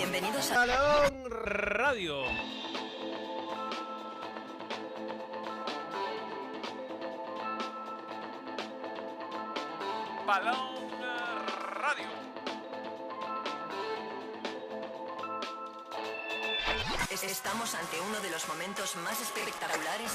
Bienvenidos a Balón Radio. Balón Radio. Es- Estamos ante uno de los momentos más espectaculares.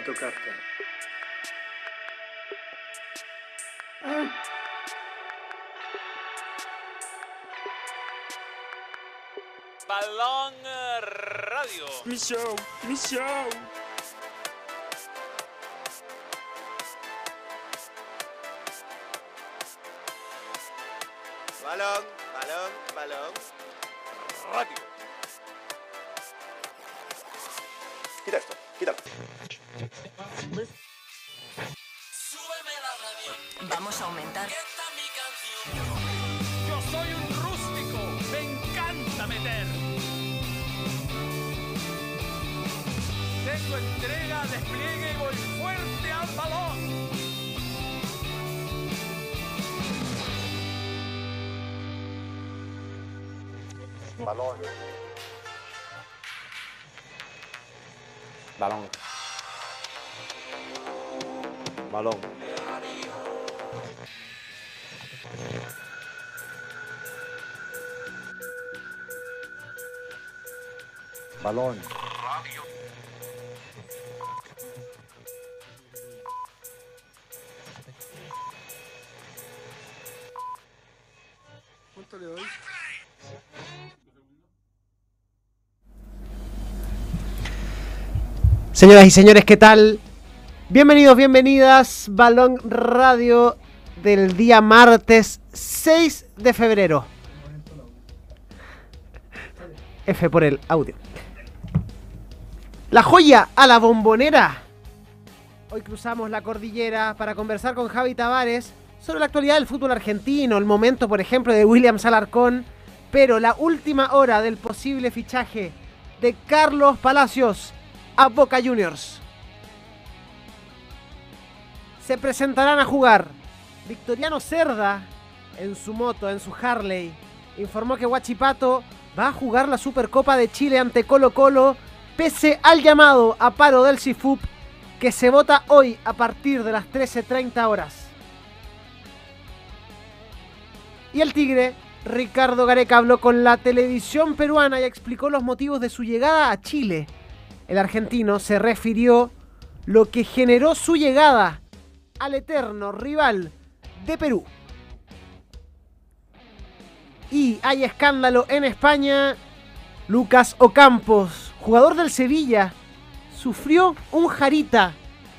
Tocarte. Balón Radio. Mi show, mi show. Balón. ¿Cuánto le doy? Señoras y señores, ¿qué tal? Bienvenidos, bienvenidas. Balón Radio del día martes 6 de febrero. F por el audio. La joya a la bombonera. Hoy cruzamos la cordillera para conversar con Javi Tavares sobre la actualidad del fútbol argentino, el momento, por ejemplo, de William Salarcón, pero la última hora del posible fichaje de Carlos Palacios a Boca Juniors. Se presentarán a jugar Victoriano Cerda en su moto, en su Harley. Informó que Huachipato va a jugar la Supercopa de Chile ante Colo Colo, pese al llamado a paro del CIFUP que se vota hoy a partir de las 13.30 horas. Y el Tigre, Ricardo Gareca, habló con la televisión peruana y explicó los motivos de su llegada a Chile. El argentino se refirió lo que generó su llegada al eterno rival de Perú. Y hay escándalo en España. Lucas Ocampos, jugador del Sevilla, sufrió un jarita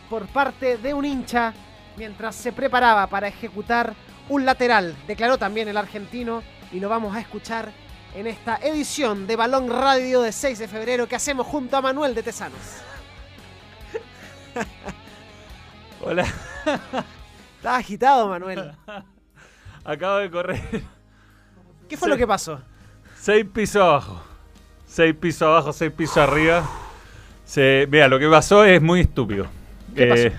por parte de un hincha mientras se preparaba para ejecutar un lateral. Declaró también el argentino y lo vamos a escuchar en esta edición de Balón Radio de 6 de febrero que hacemos junto a Manuel de Tesanos. Hola, Estás agitado, Manuel. acabo de correr ¿Qué fue lo que pasó? seis pisos abajo. Seis pisos abajo, seis pisos arriba. Se, vea, lo que pasó es muy estúpido. ¿Qué pasó?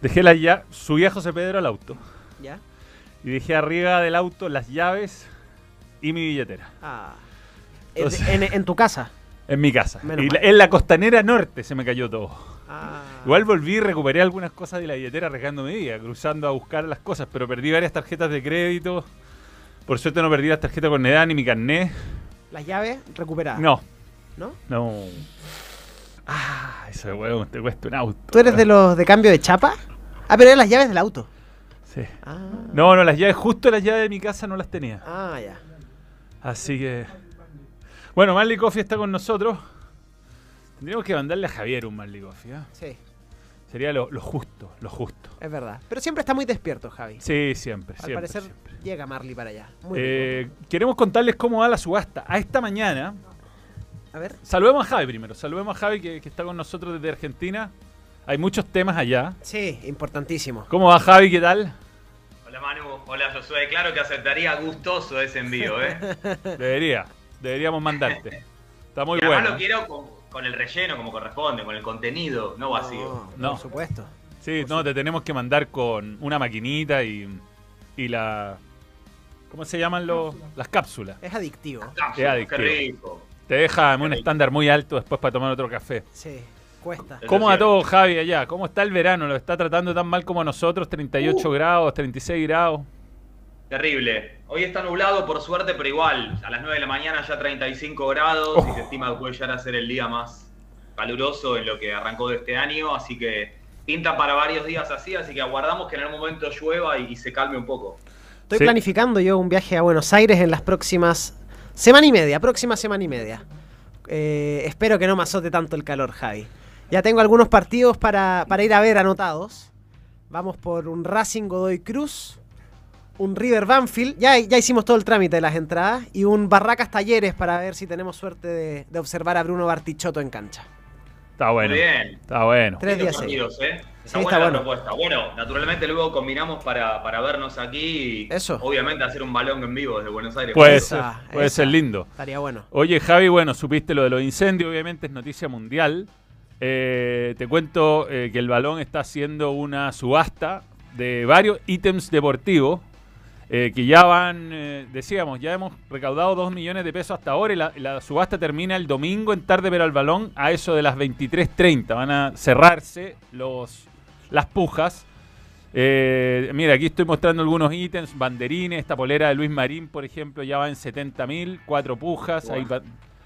Dejé la llave, subí a José Pedro al auto ¿Ya? y dejé arriba del auto las llaves y mi billetera Ah. Entonces- en, en tu casa. en mi casa. Menos y mal. la- en la costanera norte se me cayó todo. Ah. Igual volví y recuperé algunas cosas de la billetera arriesgando mi vida, cruzando a buscar las cosas, pero perdí varias tarjetas de crédito. Por suerte no perdí las tarjetas con edad ni mi carnet. Las llaves recuperadas. No, ¿No? no. Ah, eso de huevo, te cuesta un auto. ¿Tú eres de los de cambio de chapa? Ah, pero eran las llaves del auto. Sí. Ah. No, no, las llaves, justo las llaves de mi casa no las tenía. Ah, ya. Así que. Bueno, Marley Coffee está con nosotros. Tendríamos que mandarle a Javier un Marley Coffee, ¿ah? Sí, Sería lo, lo justo, lo justo. es verdad. Pero siempre está muy despierto, Javi. Sí, siempre, Al siempre. parecer siempre. llega Marley para allá. Muy Eh, queremos contarles cómo va la subasta. A esta mañana. A ver. saludemos a Javi primero. Saludemos a Javi que, que está con nosotros desde Argentina. Hay muchos temas allá. Sí, importantísimo. ¿Cómo va Javi? ¿Qué tal? Hola Manu, Hola Josué, claro que aceptaría gustoso ese envío, ¿eh? Debería, deberíamos mandarte. Está muy y bueno. lo quiero con, con el relleno como corresponde, con el contenido, no vacío. No. Por supuesto. Sí, no, te tenemos que mandar con una maquinita y, y la... ¿Cómo se llaman los, las cápsulas? Es adictivo. Cápsula, Qué adictivo. qué rico. Te deja en un estándar muy alto después para tomar otro café. Sí, cuesta. ¿Cómo es a todo Javi allá? ¿Cómo está el verano? ¿Lo está tratando tan mal como a nosotros? 38 grados, 36 grados. Terrible. Hoy está nublado por suerte, pero igual, a las 9 de la mañana ya 35 grados y Oh. se estima que puede llegar a ser el día más caluroso en lo que arrancó de este año, así que pinta para varios días así, así que aguardamos que en algún momento llueva y, y se calme un poco. Estoy Sí. planificando yo un viaje a Buenos Aires en las próximas semana y media, próxima semana y media. Eh, espero que no me azote tanto el calor, Javi. Ya tengo algunos partidos para, para ir a ver anotados. Vamos por un Racing Godoy Cruz, un River Banfield, ya, ya hicimos todo el trámite de las entradas, y un Barracas Talleres para ver si tenemos suerte de, de observar a Bruno Bartichotto en cancha. Está bueno. Muy bien. Está bueno. Tres días partidos, ¿eh? Está Sí, buena está la bueno. propuesta. Bueno, naturalmente luego combinamos para, para vernos aquí y Eso. obviamente hacer un balón en vivo desde Buenos Aires. Puede Esa, ser, puede esa. ser lindo. Estaría bueno. Oye, Javi, bueno, supiste lo de los incendios, obviamente es noticia mundial. Eh, te cuento eh, que el balón está haciendo una subasta de varios ítems deportivos eh, que ya van, eh, decíamos, ya hemos recaudado 2 millones de pesos hasta ahora y la, la subasta termina el domingo en tarde pero al balón a eso de las 23.30. Van a cerrarse los, las pujas. Eh, mira, aquí estoy mostrando algunos ítems, banderines, esta polera de Luis Marín, por ejemplo, ya va en 70 mil, cuatro pujas, hay,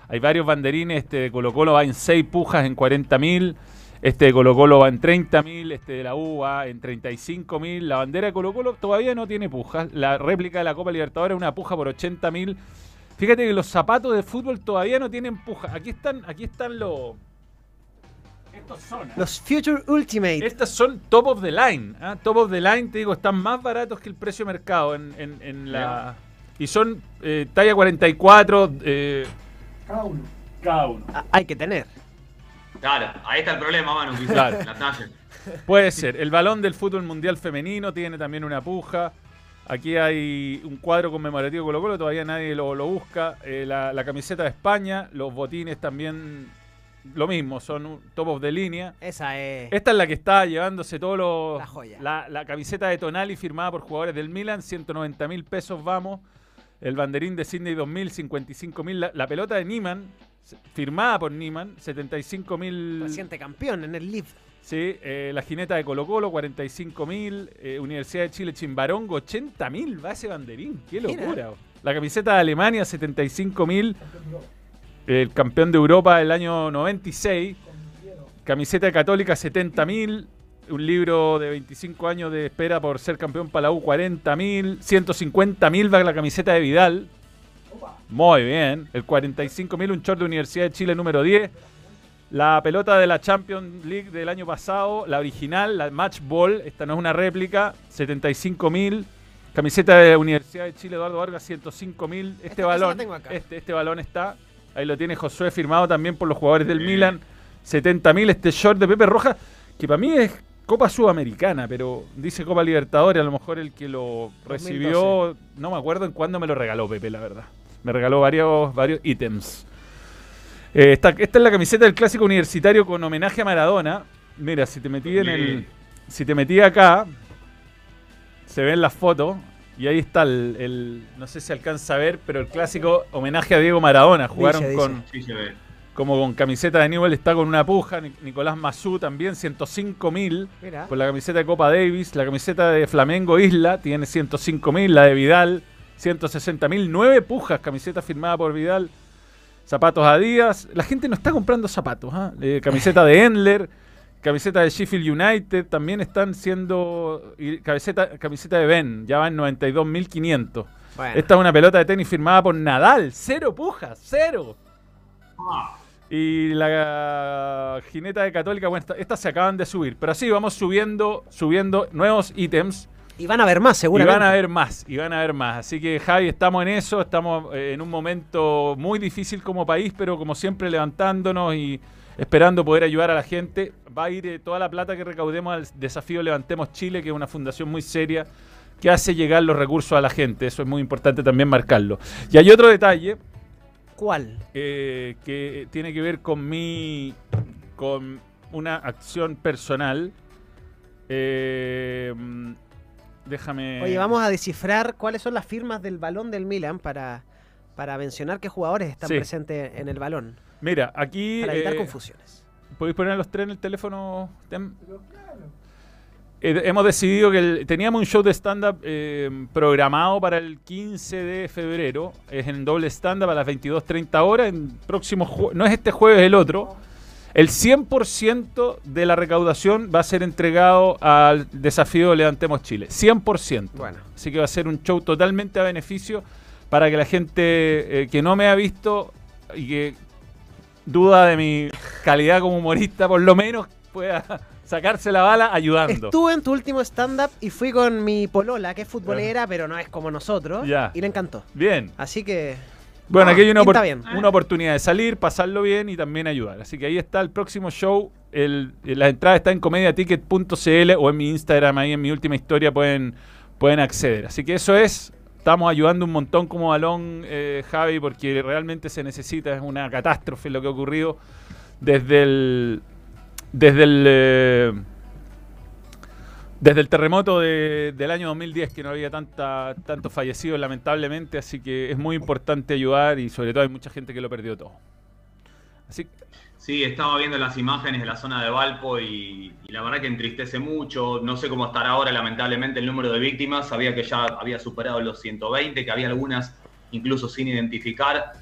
hay varios banderines, este de Colo Colo va en 6 pujas en 40 mil, este de Colo Colo va en 30 mil, este de la U va en 35 mil, la bandera de Colo Colo todavía no tiene pujas, la réplica de la Copa Libertadores es una puja por 80 mil. Fíjate que los zapatos de fútbol todavía no tienen puja. Aquí están, aquí están los... Estos son. ¿eh? Los Future Ultimate. Estas son top of the line. ¿ah? Top of the line, te digo, están más baratos que el precio de mercado en, en- en la. Y son eh, talla 44. eh, Cada uno. cada uno. Ah, Hay que tener. Claro, ahí está el problema, Manu, quizás, Claro. la talla. Puede ser. El balón del fútbol mundial femenino tiene también una puja. Aquí hay un cuadro conmemorativo de Colo Colo, todavía nadie lo, lo busca. Eh, la, la camiseta de España, los botines también lo mismo, son top of the línea. Esa es. Esta es la que está llevándose todos los. La joya. La, la camiseta de Tonali firmada por jugadores del Milan, 190 mil pesos, vamos. El banderín de Sydney 2000, 55 mil. La, la pelota de Niman, firmada por Niman, 75 mil. Reciente campeón en el Leaf. Sí, eh, la jineta de Colo Colo, 45 mil. Universidad de Chile Chimbarongo, 80 mil. Va ese banderín, qué locura. La camiseta de Alemania, 75 mil. El campeón de Europa del año 96. Camiseta de Católica, 70 mil. Un libro de 25 años de espera por ser campeón para la U, 40 mil. 150 mil va la camiseta de Vidal. Muy bien. El 45 mil, un short de Universidad de Chile número 10. La pelota de la Champions League del año pasado, la original, la Match Ball, esta no es una réplica, 75 mil. Camiseta de la Universidad de Chile, Eduardo Vargas, 105 mil. Este Esta cosa balón, este, este balón está, ahí lo tiene Josué firmado también por los jugadores del Milan, 70 mil. Este short de Pepe Roja, que para mí es Copa Sudamericana, pero dice Copa Libertadores, a lo mejor el que lo recibió, no me acuerdo en cuándo me lo regaló Pepe, la verdad. Me regaló varios, varios ítems. Eh, esta, esta es la camiseta del clásico universitario con homenaje a Maradona. Mira, si te metí en el. Si te metí acá, se ven las fotos. Y ahí está el, el- No sé si alcanza a ver, pero el clásico homenaje a Diego Maradona. Jugaron Dice, con. Sí, se ve. Como con camiseta de Newell, está con una puja. Ni- Nicolás Mazú también, 105 mil. Por la camiseta de Copa Davis. La camiseta de Flamengo Isla tiene 105 mil. La de Vidal, 160 mil. Nueve pujas, camiseta firmada por Vidal. Zapatos Adidas. La gente no está comprando zapatos. ¿ah? Eh, camiseta de Endler. Camiseta de Sheffield United. También están siendo. y camiseta, camiseta de Ben. Ya va en 92.500. Bueno. Esta es una pelota de tenis firmada por Nadal. Cero pujas. Cero. Y la jineta de Católica, bueno, esta- estas se acaban de subir. Pero así vamos subiendo, subiendo nuevos ítems. Y van a haber más, Y seguramente. van a haber más, y van a haber más. Así que Javi, estamos en eso, estamos eh, en un momento muy difícil como país, pero como siempre levantándonos y esperando poder ayudar a la gente. Va a ir eh, toda la plata que recaudemos al desafío Levantemos Chile, que es una fundación muy seria que hace llegar los recursos a la gente. Eso es muy importante también marcarlo. Y hay otro detalle ¿Cuál? eh, que tiene que ver con mi con una acción personal. Eh, déjame. Oye, vamos a descifrar cuáles son las firmas del balón del Milan para, para mencionar qué jugadores están Sí. presentes en el balón. Mira, aquí Para evitar eh, confusiones. ¿Podéis poner a los tres en el teléfono? Tem? Eh, hemos decidido que el- teníamos un show de stand-up eh, programado para el 15 de febrero. Es en doble stand-up a las 22.30 horas. En próximo no es este jueves, el otro. El 100% de la recaudación va a ser entregado al desafío Levantemos Chile. 100%. Bueno. Así que va a ser un show totalmente a beneficio para que la gente eh, que no me ha visto y que duda de mi calidad como humorista, por lo menos pueda sacarse la bala ayudando. Estuve en tu último stand-up y fui con mi polola, que es futbolera, pero no es como nosotros. Y le encantó. Bien. Así que. Bueno, Ah, aquí hay una, pinta opor- bien. una oportunidad de salir, pasarlo bien y también ayudar. Así que ahí está el próximo show. El, la entrada está en comediaticket.cl o en mi Instagram, ahí en mi última historia pueden, pueden acceder. Así que eso es. Estamos ayudando un montón como balón, eh, Javi, porque realmente se necesita. Es una catástrofe lo que ha ocurrido desde el. Desde el. eh, desde el terremoto de- del año 2010, que no había tanta, tantos fallecidos, lamentablemente, así que es muy importante ayudar y sobre todo hay mucha gente que lo perdió todo. Sí, estaba viendo las imágenes de la zona de Valpo y, y la verdad que entristece mucho. No sé cómo estará ahora, lamentablemente, el número de víctimas. Sabía que ya había superado los 120, que había algunas incluso sin identificar.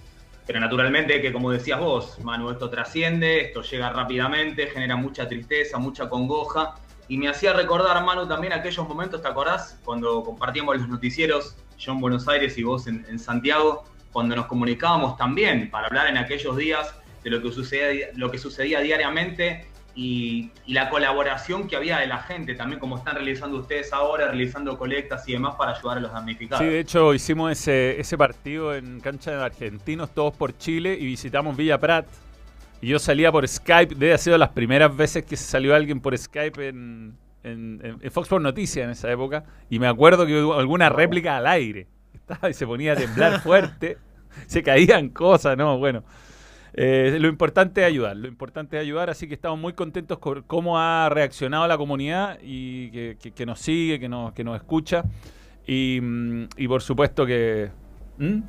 Pero naturalmente que, como decías vos, Manu, esto trasciende, esto llega rápidamente, genera mucha tristeza, mucha congoja. Y me hacía recordar, Manu, también aquellos momentos, ¿te acordás? Cuando compartíamos los noticieros, yo en Buenos Aires y vos en, Santiago, cuando nos comunicábamos también para hablar en aquellos días de lo que sucedía, lo que sucedía diariamente y, y la colaboración que había de la gente, también como están realizando ustedes ahora, realizando colectas y demás para ayudar a los damnificados. Sí, de hecho hicimos ese, ese partido en cancha de argentinos, todos por Chile, y visitamos Villa Prat. Y yo salía por Skype, debe haber sido las primeras veces que salió alguien por Skype en, en, en- en Fox por Noticias en esa época. Y me acuerdo que hubo alguna réplica al aire. Estaba y se ponía a temblar fuerte, se caían cosas, ¿no? Bueno. Eh, lo importante es ayudar, lo importante es ayudar, así que estamos muy contentos con cómo ha reaccionado la comunidad y que, que- que nos sigue, que nos, que nos escucha. Y, mm, y por supuesto que... ¿Mm?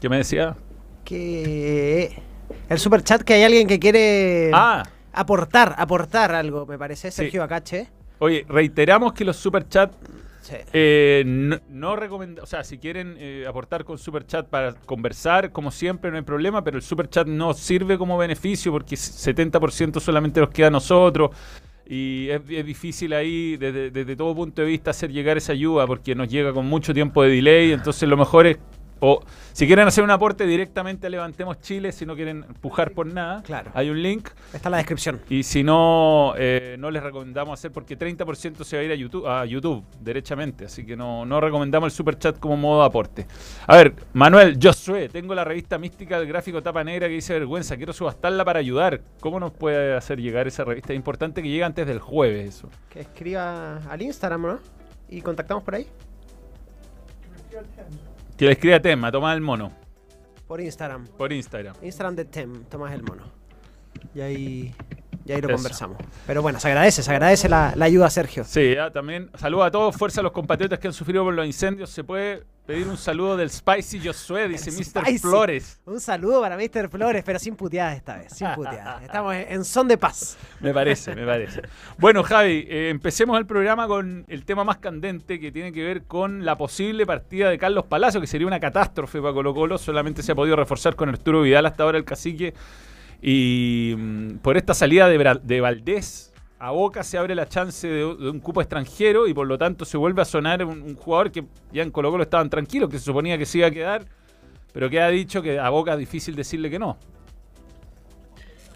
¿Qué me decía? Que. El super chat que hay alguien que quiere Ah, aportar, aportar algo, me parece. Sí. Sergio Acache. oye, reiteramos que los superchats Sí. Eh, no, no recomenda- o sea, si quieren eh, aportar con Super Chat para conversar, como siempre, no hay problema, pero el Super Chat no sirve como beneficio porque 70% solamente nos queda a nosotros y es, es difícil ahí, desde, desde todo punto de vista, hacer llegar esa ayuda porque nos llega con mucho tiempo de delay, entonces lo mejor es, o si quieren hacer un aporte directamente a Levantemos Chile, si no quieren empujar por nada, Claro. hay un link. Está en la descripción. Y si no, eh, no les recomendamos hacer porque 30% se va a ir a YouTube, a YouTube derechamente. Así que no, no recomendamos el super chat como modo de aporte. A ver, Manuel, Josué, tengo la revista mística del gráfico tapa negra que dice vergüenza. Quiero subastarla para ayudar. ¿Cómo nos puede hacer llegar esa revista? Es importante que llegue antes del jueves eso. Que escriba al Instagram, ¿no? Y contactamos por ahí. Que le escriba tema, toma el mono. Por Instagram. Por Instagram. Instagram de Tem, Tomás el Mono. Y ahí, y ahí lo Eso. conversamos. Pero bueno, se agradece, se agradece la, la ayuda, Sergio. Sí, ya, también saludo a todos, fuerza a los compatriotas que han sufrido por los incendios. Se puede pedir un saludo del Spicy Josué, dice Mr. Spicy. Flores. Un saludo para Mr. Flores, pero sin puteadas esta vez, sin puteadas. Estamos en en son de paz. Me parece, me parece. Bueno, Javi, eh, empecemos el programa con el tema más candente que tiene que ver con la posible partida de Carlos Palacio, que sería una catástrofe para Colo Colo. Solamente se ha podido reforzar con Arturo Vidal hasta ahora el cacique. Y mm, por esta salida de, Bra- de Valdés a Boca se abre la chance de, de un cupo extranjero y por lo tanto se vuelve a sonar un, un jugador que ya en Colo Colo estaban tranquilos, que se suponía que se iba a quedar, pero que ha dicho que a Boca es difícil decirle que no.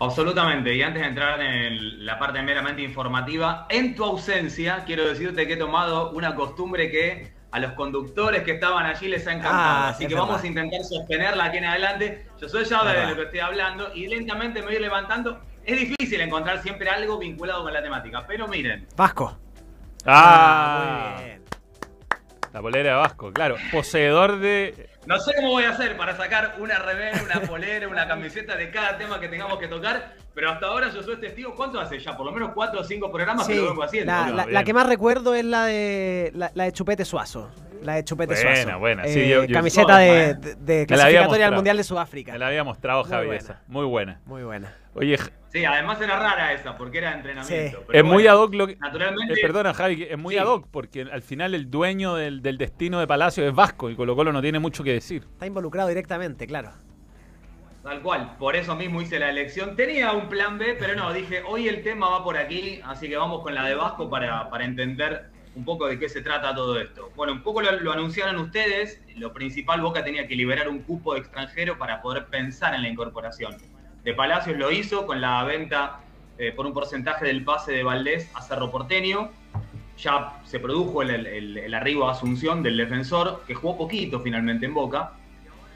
Absolutamente, y antes de entrar en la parte meramente informativa, en tu ausencia, quiero decirte que he tomado una costumbre que a los conductores que estaban allí les ha encantado. Ah, Así es que verdad. vamos a intentar sostenerla aquí en adelante. Yo soy ya de lo que estoy hablando y lentamente me voy levantando. Es difícil encontrar siempre algo vinculado con la temática, pero miren, Vasco. Ah, muy bien. La polera de Vasco, claro. Poseedor de. No sé cómo voy a hacer para sacar una remera, una polera, una camiseta de cada tema que tengamos que tocar, pero hasta ahora yo soy testigo. ¿Cuánto hace ya? Por lo menos cuatro o cinco programas que lo vengo haciendo. la, la- que más recuerdo es la de la, la de Chupete Suazo. La de Chupete Buena, Suazo. buena, sí, Eh, yo- yo- camiseta de, de, de clasificatoria al. Mundial de Sudáfrica. Me la había mostrado Javi esa. Muy buena. Muy buena. Oye, Sí, además era rara esa, porque era de entrenamiento. Sí. pero es muy ad hoc lo que. Naturalmente. Eh, perdona, Javi, es muy Sí. ad hoc porque al final el dueño del, del destino de Palacio es Vasco y Colo Colo no tiene mucho que decir. Está involucrado directamente, claro. Tal cual, por eso mismo hice la elección. Tenía un plan B, pero no, dije, hoy el tema va por aquí, así que vamos con la de Vasco para, para entender un poco de qué se trata todo esto. Bueno, un poco lo, lo anunciaron ustedes, lo principal, Boca tenía que liberar un cupo extranjero para poder pensar en la incorporación. De Palacios lo hizo con la venta eh, por un porcentaje del pase de Valdés a Cerro Porteño. Ya se produjo el arribo a Asunción del defensor, que jugó poquito finalmente en Boca.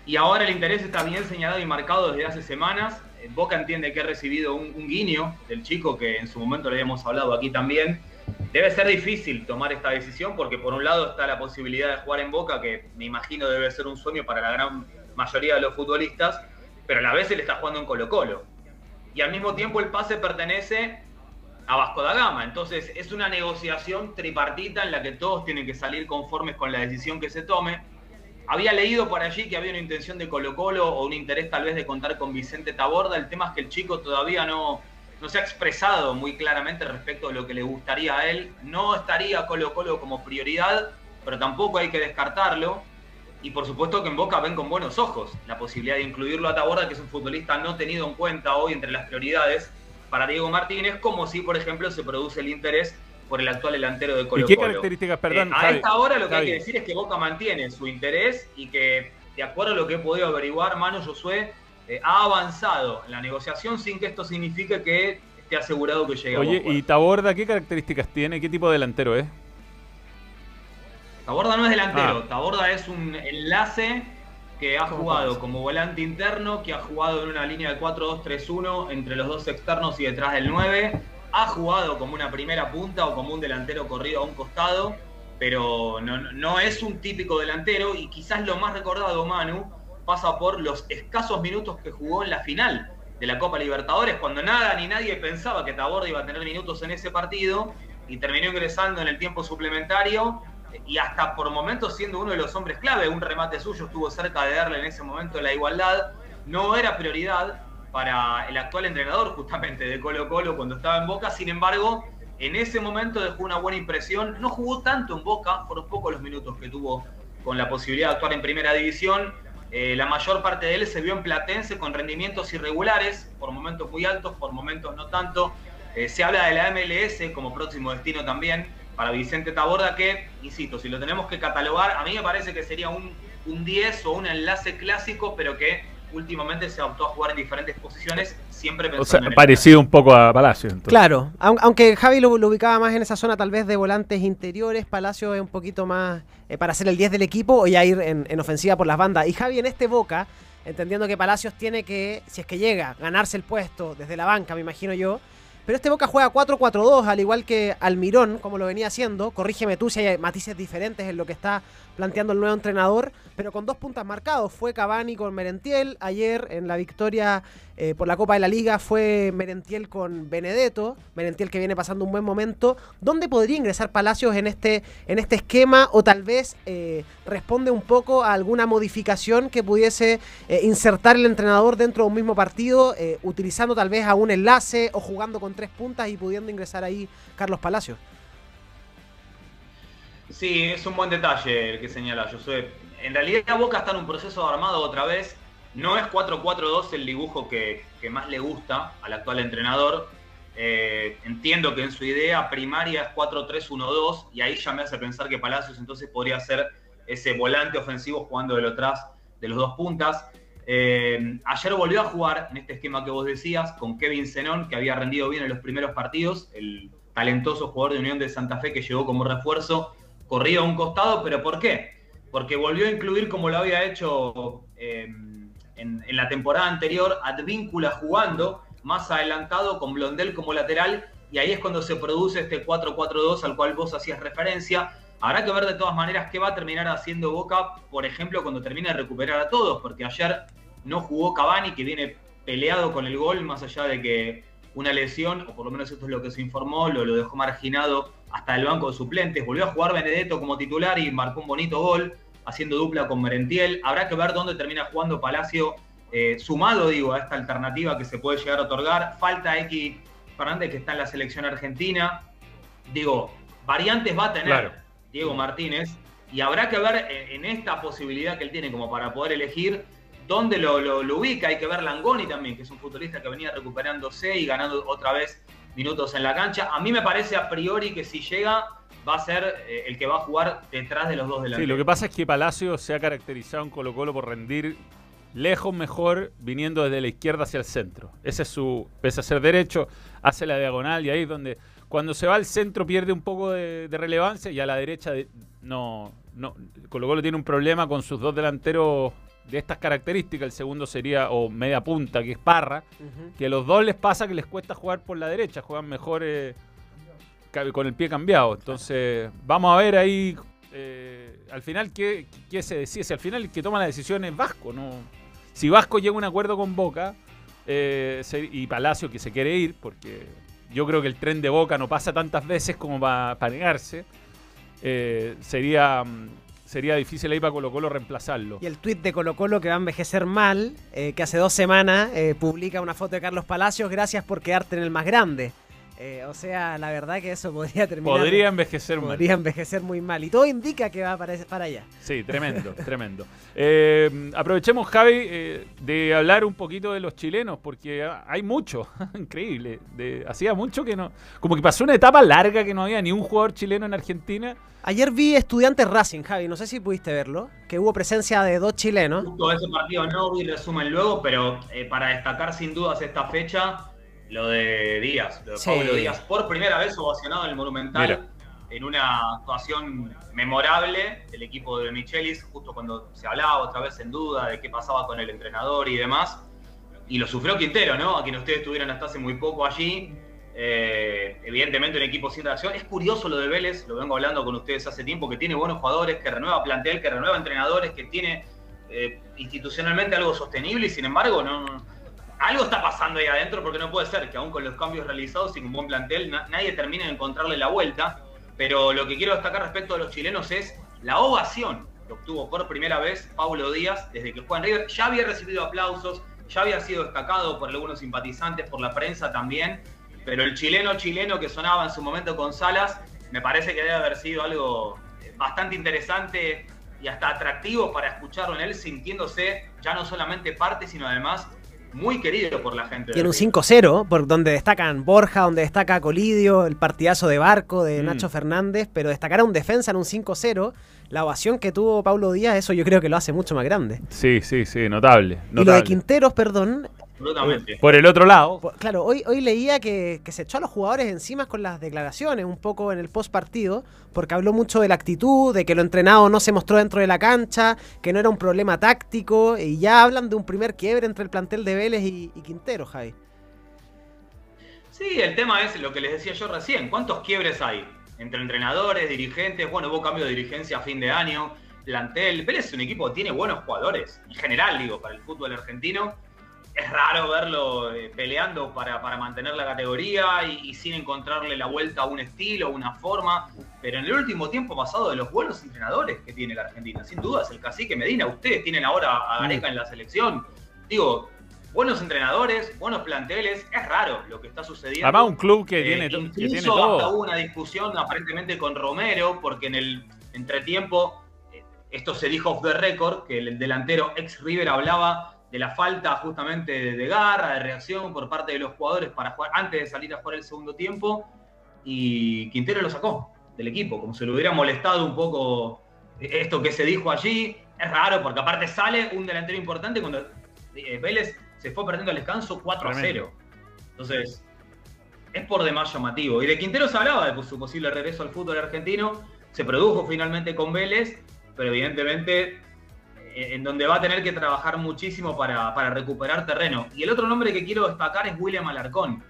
Y ahora el interés está bien señalado y marcado desde hace semanas. Eh, Boca entiende que ha recibido un, un guiño del chico que en su momento le habíamos hablado aquí también. Debe ser difícil tomar esta decisión porque por un lado está la posibilidad de jugar en Boca, que me imagino debe ser un sueño para la gran mayoría de los futbolistas, pero a la vez él está jugando en Colo Colo. Y al mismo tiempo el pase pertenece a Vasco da Gama. Entonces es una negociación tripartita en la que todos tienen que salir conformes con la decisión que se tome. Había leído por allí que había una intención de Colo Colo o un interés tal vez de contar con Vicente Taborda. El tema es que el chico todavía no, no se ha expresado muy claramente respecto de lo que le gustaría a él. No estaría Colo Colo como prioridad, pero tampoco hay que descartarlo. Y por supuesto que en Boca ven con buenos ojos la posibilidad de incluirlo a Taborda, que es un futbolista no tenido en cuenta hoy entre las prioridades para Diego Martínez, como si, por ejemplo, se produce el interés por el actual delantero de ¿Y Colo qué Colo. características, perdón, Eh, a Javi, esta hora lo que hay que decir es que Boca mantiene su interés y que, de acuerdo a lo que he podido averiguar, Manu Josué eh, ha avanzado en la negociación sin que esto signifique que esté asegurado que llegue a Oye, ¿y. Taborda qué características tiene? ¿Qué tipo de delantero es? Taborda no es delantero, Ah. Taborda es un enlace que ha ¿Cómo jugado como volante interno, que ha jugado en una línea de 4-2-3-1 entre los dos externos y detrás del 9. Ha jugado como una primera punta o como un delantero corrido a un costado, pero no, no es un típico delantero y quizás lo más recordado, Manu, pasa por los escasos minutos que jugó en la final de la Copa Libertadores, cuando nada ni nadie pensaba que Taborda iba a tener minutos en ese partido y terminó ingresando en el tiempo suplementario y hasta por momentos siendo uno de los hombres clave, un remate suyo estuvo cerca de darle en ese momento la igualdad, no era prioridad para el actual entrenador justamente de Colo Colo cuando estaba en Boca, sin embargo, en ese momento dejó una buena impresión, no jugó tanto en Boca, fueron pocos los minutos que tuvo con la posibilidad de actuar en primera división, Eh, la mayor parte de él se vio en Platense con rendimientos irregulares, por momentos muy altos, por momentos no tanto. Eh, se habla de la MLS como próximo destino también para Vicente Taborda, que, insisto, si lo tenemos que catalogar, a mí me parece que sería un, un 10 o un enlace clásico, pero que últimamente se optó a jugar en diferentes posiciones, siempre O pensando sea, en el parecido un poco a Palacio. Entonces. Claro, aun- aunque Javi lo, lo ubicaba más en esa zona tal vez de volantes interiores, Palacio es un poquito más eh, para ser el 10 del equipo o ya ir en, en ofensiva por las bandas. Y Javi en este Boca, entendiendo que Palacios tiene que, si es que llega, ganarse el puesto desde la banca, me imagino yo. Pero este Boca juega 4-4-2, al igual que Almirón, como lo venía haciendo. Corrígeme tú si hay matices diferentes en lo que está planteando el nuevo entrenador, pero con dos puntas marcados. Fue Cavani con Merentiel. Ayer en la victoria eh, por la Copa de la Liga fue Merentiel con Benedetto. Merentiel que viene pasando un buen momento. ¿Dónde podría ingresar Palacios en este, en este esquema? O tal vez eh, responde un poco a alguna modificación que pudiese eh, insertar el entrenador dentro de un mismo partido, utilizando tal vez a un enlace o jugando con tres puntas y pudiendo ingresar ahí Carlos Palacios. Sí, es un buen detalle el que señala Josué. En realidad Boca está en un proceso armado otra vez. No es 4-4-2 el dibujo que, más le gusta al actual entrenador. Eh, entiendo que en su idea primaria es 4-3-1-2 y ahí ya me hace pensar que Palacios entonces podría ser ese volante ofensivo jugando de lo atrás de los dos puntas. Eh, ayer volvió a jugar en este esquema que vos decías con Kevin Zenón, que había rendido bien en los primeros partidos, el talentoso jugador de Unión de Santa Fe que llegó como refuerzo, corrido a un costado, pero ¿por qué? Porque volvió a incluir como lo había hecho eh, en, la temporada anterior, Advíncula jugando más adelantado con Blondel como lateral y ahí es cuando se produce este 4-4-2 al cual vos hacías referencia. Habrá que ver de todas maneras qué va a terminar haciendo Boca, por ejemplo, cuando termine de recuperar a todos, porque ayer no jugó Cavani, que viene peleado con el gol, más allá de que una lesión, o por lo menos esto es lo que se informó, lo, lo dejó marginado hasta el banco de suplentes. Volvió a jugar Benedetto como titular y marcó un bonito gol, haciendo dupla con Merentiel. Habrá que ver dónde termina jugando Palacio, eh, sumado, digo, a esta alternativa que se puede llegar a otorgar. Falta X Fernández, que está en la selección argentina. Digo, variantes va a tener Claro. Diego Martínez, y habrá que ver en, en esta posibilidad que él tiene como para poder elegir dónde lo, lo- lo ubica. Hay que ver Langoni también, que es un futbolista que venía recuperándose y ganando otra vez minutos en la cancha. A mí me parece a priori que si llega va a ser eh, el que va a jugar detrás de los dos Sí, delanteros. lo que pasa es que Palacio se ha caracterizado en Colo Colo por rendir lejos mejor viniendo desde la izquierda hacia el centro. Ese es su, pese a ser derecho, hace la diagonal y ahí es donde cuando se va al centro pierde un poco de, de relevancia y a la derecha de- no, no, Colo Colo tiene un problema con sus dos delanteros de estas características. El segundo sería, o media punta, que es Parra, que a los dos les pasa que les cuesta jugar por la derecha, juegan mejor eh, con el pie cambiado. Entonces, vamos a ver ahí eh, al final qué, qué se decide. Si al final el que toma la decisión es Vasco, ¿no? Si Vasco llega a un acuerdo con Boca eh, y Palacio que se quiere ir, porque yo creo que el tren de Boca no pasa tantas veces como para negarse, eh, sería, mm, sería difícil ahí para Colo Colo reemplazarlo. Y el tuit de Colo Colo que va a envejecer mal, que hace dos semanas publica una foto de Carlos Palacios, gracias por quedarte en el más grande. Eh, o sea, la verdad que eso podría terminar... Podría envejecer mal. podría envejecer muy mal. Y todo indica que va para, para allá. Sí, tremendo, tremendo. Eh, aprovechemos, Javi, eh, de hablar un poquito de los chilenos, porque hay mucho, increíble. De, hacía mucho que no. Como que pasó una etapa larga que no había ni un jugador chileno en Argentina. Ayer vi Estudiantes Racing, Javi, no sé si pudiste verlo, que hubo presencia de dos chilenos. Justo ese partido no vi resumen luego, pero eh, para destacar sin dudas esta fecha, lo de Díaz, lo de Sí. Pablo Díaz, por primera vez ovacionado en el Monumental, Mira. en una actuación memorable del equipo de Michelis, justo cuando se hablaba otra vez en duda de qué pasaba con el entrenador y demás. Y lo sufrió Quintero, ¿no? A quien ustedes estuvieron hasta hace muy poco allí. Eh, evidentemente un equipo sin reacción. Es curioso lo de Vélez, lo vengo hablando con ustedes hace tiempo, que tiene buenos jugadores, que renueva plantel, que renueva entrenadores, que tiene eh, institucionalmente algo sostenible y sin embargo no, algo está pasando ahí adentro porque no puede ser que aún con los cambios realizados y con buen plantel na- nadie termine de encontrarle la vuelta. Pero lo que quiero destacar respecto a los chilenos es la ovación que obtuvo por primera vez Paulo Díaz desde que juega en River. Ya había recibido aplausos, ya había sido destacado por algunos simpatizantes, por la prensa también. Pero el chileno chileno que sonaba en su momento con Salas, me parece que debe haber sido algo eh, bastante interesante y hasta atractivo para escucharlo en él, sintiéndose ya no solamente parte, sino además muy querido por la gente. Tiene un de River. 5-0, por donde destacan Borja, donde destaca Colidio, el partidazo de Barco de Mm. Nacho Fernández, pero destacar a un defensa en un 5-0, la ovación que tuvo Paulo Díaz, eso yo creo que lo hace mucho más grande. Sí, sí, sí, notable. Y lo de. Quinteros, perdón, Absolutamente. Por el otro lado, claro, hoy, hoy leía que, que se echó a los jugadores encima con las declaraciones, un poco en el post partido, porque habló mucho de la actitud, de que lo entrenado no se mostró dentro de la cancha, que no era un problema táctico, y ya hablan de un primer quiebre entre el plantel de Vélez y, y Quinteros, Javi. Sí, el tema es lo que les decía yo recién. ¿Cuántos quiebres hay? Entre entrenadores, dirigentes. Bueno, hubo cambio de dirigencia a fin de año. Plantel. Vélez es un equipo que tiene buenos jugadores. En general, digo, para el fútbol argentino. Es raro verlo eh, peleando para, para mantener la categoría y, y sin encontrarle la vuelta a un estilo, una forma. Pero en el último tiempo pasado de los buenos entrenadores que tiene la Argentina. Sin dudas, el cacique Medina. Ustedes tienen ahora a Gareca en la selección. Digo, buenos entrenadores, buenos planteles. Es raro lo que está sucediendo. además un club que Eh, tiene, to- que incluso tiene hasta todo. hubo una discusión aparentemente con Romero, porque en el entretiempo, eh, esto se dijo off the record, que el delantero ex River hablaba de la falta justamente de, garra, de reacción por parte de los jugadores para jugar antes de salir a jugar el segundo tiempo, y Quintero lo sacó del equipo, como se le hubiera molestado un poco esto que se dijo allí. Es raro, porque aparte sale un delantero importante cuando eh, Vélez se fue perdiendo al descanso 4 a Tremendo. 0. Entonces, es por demás llamativo. Y de Quintero se hablaba de su posible regreso al fútbol argentino. Se produjo finalmente con Vélez, pero evidentemente en donde va a tener que trabajar muchísimo para, para recuperar terreno. Y el otro nombre que quiero destacar es William Alarcón,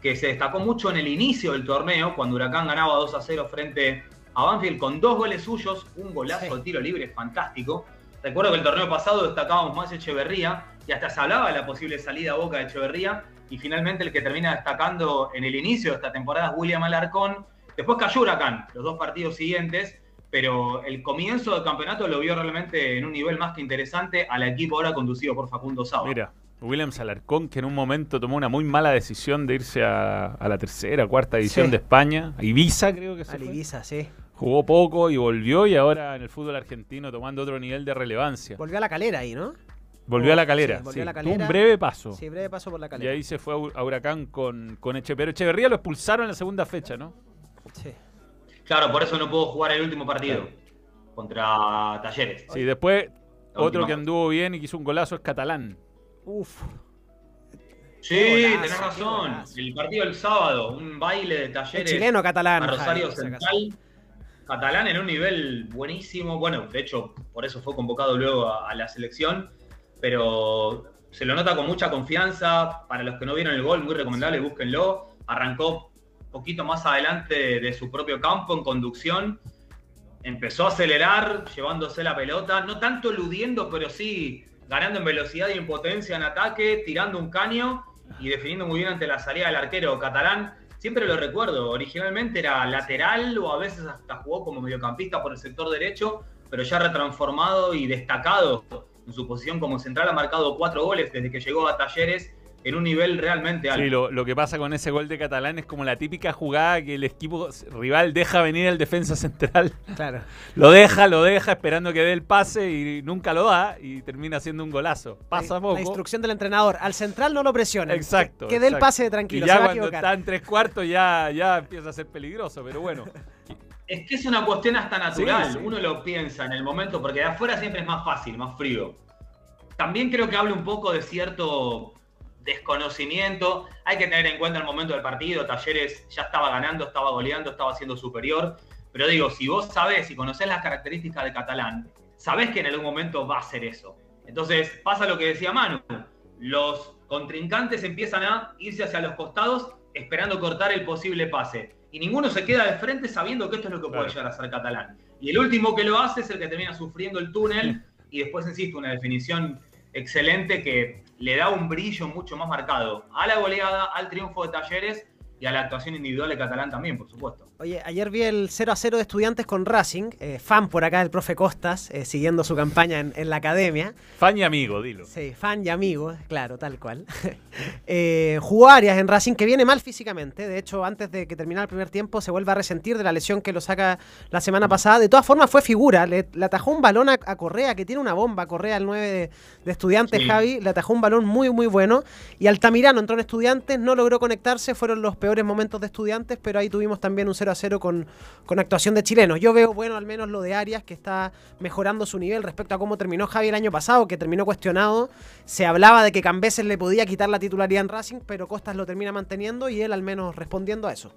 que se destacó mucho en el inicio del torneo, cuando Huracán ganaba 2 a 0 frente a Banfield con dos goles suyos, un golazo Sí. de tiro libre fantástico. Recuerdo que el torneo pasado destacábamos más Echeverría y hasta se hablaba de la posible salida a boca de Echeverría y finalmente el que termina destacando en el inicio de esta temporada es William Alarcón. Después cayó Huracán, los dos partidos siguientes, pero el comienzo del campeonato lo vio realmente en un nivel más que interesante al equipo ahora conducido por Facundo Saba. Mira, Williams Alarcón, que en un momento tomó una muy mala decisión de irse a, a la tercera, cuarta división Sí. de España. A Ibiza, creo que se Al. Ibiza, sí. Jugó poco y volvió y ahora en el fútbol argentino tomando otro nivel de relevancia. Volvió a la calera ahí, ¿no? Volvió a la calera. Sí, volvió sí. a la Tuvo calera. un breve paso. Sí, breve paso por la y calera. ahí se fue a Hu- a Huracán con, con Eche. Pero Echeverría lo expulsaron en la segunda fecha, ¿no? Claro, por eso no pudo jugar el último partido contra Talleres. Sí, después La otro última. que anduvo bien y que hizo un golazo es Catalán. Uf. Sí, golazo, tenés razón. El partido del sábado, un baile de El Talleres chileno catalán. a Rosario Javi. Central. Catalán en un nivel buenísimo. Bueno, de hecho, por eso fue convocado luego a, a la selección. Pero se lo nota con mucha confianza. Para los que no vieron el gol, muy recomendable, búsquenlo. Arrancó poquito más adelante de su propio campo en conducción. Empezó a acelerar, llevándose la pelota. No tanto eludiendo, pero sí ganando en velocidad y en potencia en ataque, tirando un caño y definiendo muy bien ante la salida del arquero catalán. Siempre lo recuerdo, originalmente era lateral o a veces hasta jugó como mediocampista por el sector derecho, pero ya retransformado y destacado en su posición como central. Ha marcado cuatro goles desde que llegó a Talleres en un nivel realmente alto. Sí, lo, lo que pasa con ese gol de Catalán es como la típica jugada que el equipo rival deja venir al defensa central. Claro. Lo deja, lo deja esperando que dé el pase y nunca lo da y termina siendo un golazo. Pasa la, poco. La instrucción del entrenador. Al central no lo presiona. Exacto. Que, que dé el pase de tranquilo. Y ya se va a cuando equivocar. está en tres cuartos ya, ya empieza a ser peligroso, pero bueno. Es que es una cuestión hasta natural. Sí, sí. Uno lo piensa en el momento, porque de afuera siempre es más fácil, más frío. También creo que habla un poco de cierto desconocimiento. Hay que tener en cuenta el momento del partido. Talleres ya estaba ganando, estaba goleando, estaba siendo superior. Pero digo, si vos sabés y conocés las características de Catalán, sabés que en algún momento va a ser eso. Entonces pasa lo que decía Manu. Los contrincantes empiezan a irse hacia los costados esperando cortar el posible pase. Y ninguno se queda de frente sabiendo que esto es lo que Claro. puede llegar a ser Catalán. Y el último que lo hace es el que termina sufriendo el túnel y después, insisto, una definición excelente que le da un brillo mucho más marcado a la goleada, al triunfo de Talleres y a la actuación individual de Catalán también, por supuesto. Oye, ayer vi el 0 a 0 de estudiantes con Racing, eh, fan por acá del profe Costas, eh, siguiendo su campaña en, en la academia. Fan y amigo, dilo. Sí, fan y amigo, claro, tal cual. Eh, jugó Arias en Racing, que viene mal físicamente. De hecho, antes de que terminara el primer tiempo, se vuelve a resentir de la lesión que lo saca la semana pasada. De todas formas, fue figura. Le, le atajó un balón a, a Correa, que tiene una bomba. Correa, el 9 de, de estudiantes, Sí. Javi. Le atajó un balón muy, muy bueno. Y Altamirano entró en estudiantes, no logró conectarse. Fueron los peores momentos de estudiantes, pero ahí tuvimos también un 0 a 0 con, con actuación de chilenos. Yo veo, bueno, al menos lo de Arias, que está mejorando su nivel respecto a cómo terminó Javi el año pasado, que terminó cuestionado. Se hablaba de que Cambeses le podía quitar la titularidad en Racing, pero Costas lo termina manteniendo y él al menos respondiendo a eso.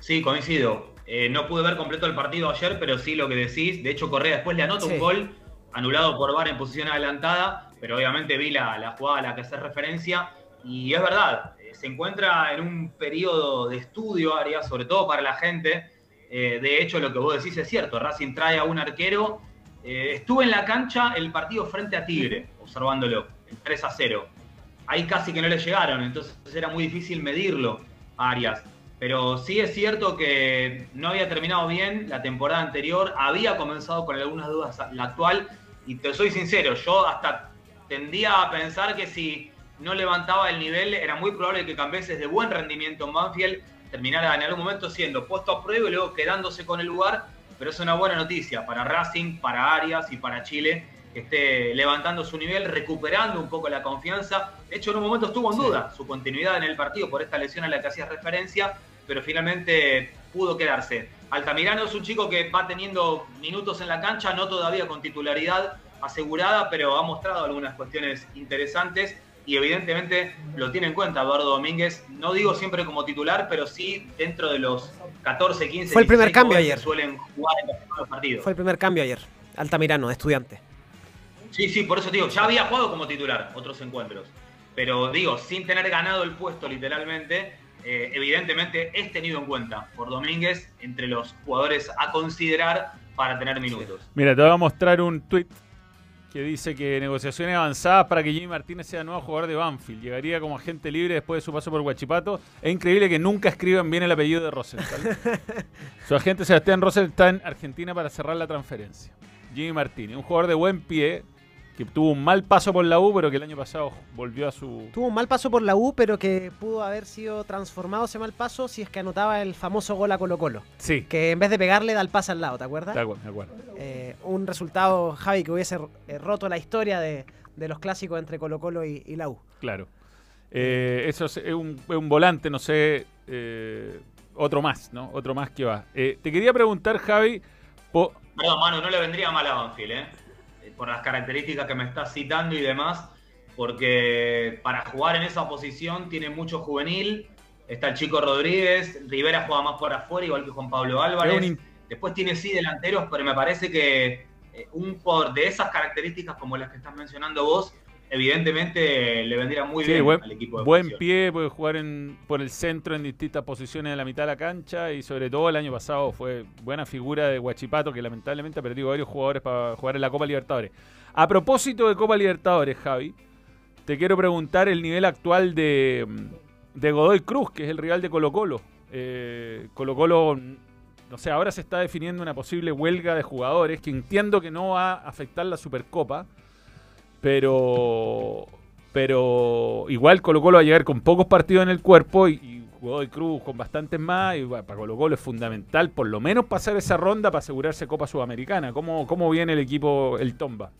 Sí, coincido. Eh, no pude ver completo el partido ayer, pero sí lo que decís. De hecho, Correa después le anota Sí. un gol anulado por VAR en posición adelantada, pero obviamente vi la, la jugada a la que hace referencia. Y es verdad, se encuentra en un periodo de estudio, Arias, sobre todo para la gente. Eh, de hecho, lo que vos decís es cierto. Racing trae a un arquero. Eh, estuve en la cancha el partido frente a Tigre, observándolo, el 3 a 0. Ahí casi que no le llegaron, entonces era muy difícil medirlo a Arias. Pero sí es cierto que no había terminado bien la temporada anterior, había comenzado con algunas dudas la actual, y te soy sincero, yo hasta tendía a pensar que si no levantaba el nivel, era muy probable que Cambeses de buen rendimiento en Banfield terminara en algún momento siendo puesto a prueba y luego quedándose con el lugar, pero es una buena noticia para Racing, para Arias y para Chile, que esté levantando su nivel, recuperando un poco la confianza. De hecho, en un momento estuvo en duda su continuidad en el partido por esta lesión a la que hacías referencia, pero finalmente pudo quedarse. Altamirano es un chico que va teniendo minutos en la cancha, no todavía con titularidad asegurada, pero ha mostrado algunas cuestiones interesantes y evidentemente lo tiene en cuenta Eduardo Domínguez. No digo siempre como titular, pero sí dentro de los 14, 15, Fue el primer 16 cambio ayer. suelen jugar en los primeros partidos. Fue el primer cambio ayer. Altamirano, de estudiante. Sí, sí, por eso te digo, ya había jugado como titular otros encuentros. Pero digo, sin tener ganado el puesto literalmente, eh, evidentemente es tenido en cuenta por Domínguez entre los jugadores a considerar para tener minutos. Mira, te voy a mostrar un tweet que dice que negociaciones avanzadas para que Jimmy Martínez sea nuevo jugador de Banfield. Llegaría como agente libre después de su paso por Huachipato. Es increíble que nunca escriban bien el apellido de Rosenthal. su agente Sebastián Rosenthal está en Argentina para cerrar la transferencia. Jimmy Martínez, un jugador de buen pie, que tuvo un mal paso por la U, pero que el año pasado volvió a su... Tuvo un mal paso por la U, pero que pudo haber sido transformado ese mal paso si es que anotaba el famoso gol a Colo Colo. Sí, Que en vez de pegarle da el pase al lado, ¿te acuerdas? de acuerdo, de acuerdo. Eh, un resultado, Javi, que hubiese eh, roto la historia de, de los clásicos entre Colo Colo y, y la U. Claro. Eh, eso es, es un, es un volante, no sé, eh, otro más, ¿no? Otro más que va. Eh, te quería preguntar, Javi, po- Perdón, Manu, no le vendría mal a Banfield, ¿eh? Por las características que me estás citando y demás, porque para jugar en esa posición tiene mucho juvenil. Está el chico Rodríguez, Rivera juega más por afuera, igual que Juan Pablo Álvarez. Después tiene sí delanteros, pero me parece que eh, un jugador de esas características como las que estás mencionando vos, evidentemente le vendría muy Sí, bien buen, al equipo de buen pie, puede jugar en, por el centro en distintas posiciones de la mitad de la cancha y sobre todo el año pasado fue buena figura de Guachipato que lamentablemente ha perdido varios jugadores para jugar en la Copa Libertadores. A propósito de Copa Libertadores, Javi, te quiero preguntar el nivel actual de, de Godoy Cruz, que es el rival de Colo Colo. Eh, Colo Colo, no sé, ahora se está definiendo una posible huelga de jugadores que entiendo que no va a afectar la Supercopa, pero pero igual Colo Colo va a llegar con pocos partidos en el cuerpo y, y Godoy Cruz con bastantes más y para Colo Colo es fundamental por lo menos pasar esa ronda para asegurarse Copa Sudamericana. ¿Cómo, cómo viene el equipo, el Tomba?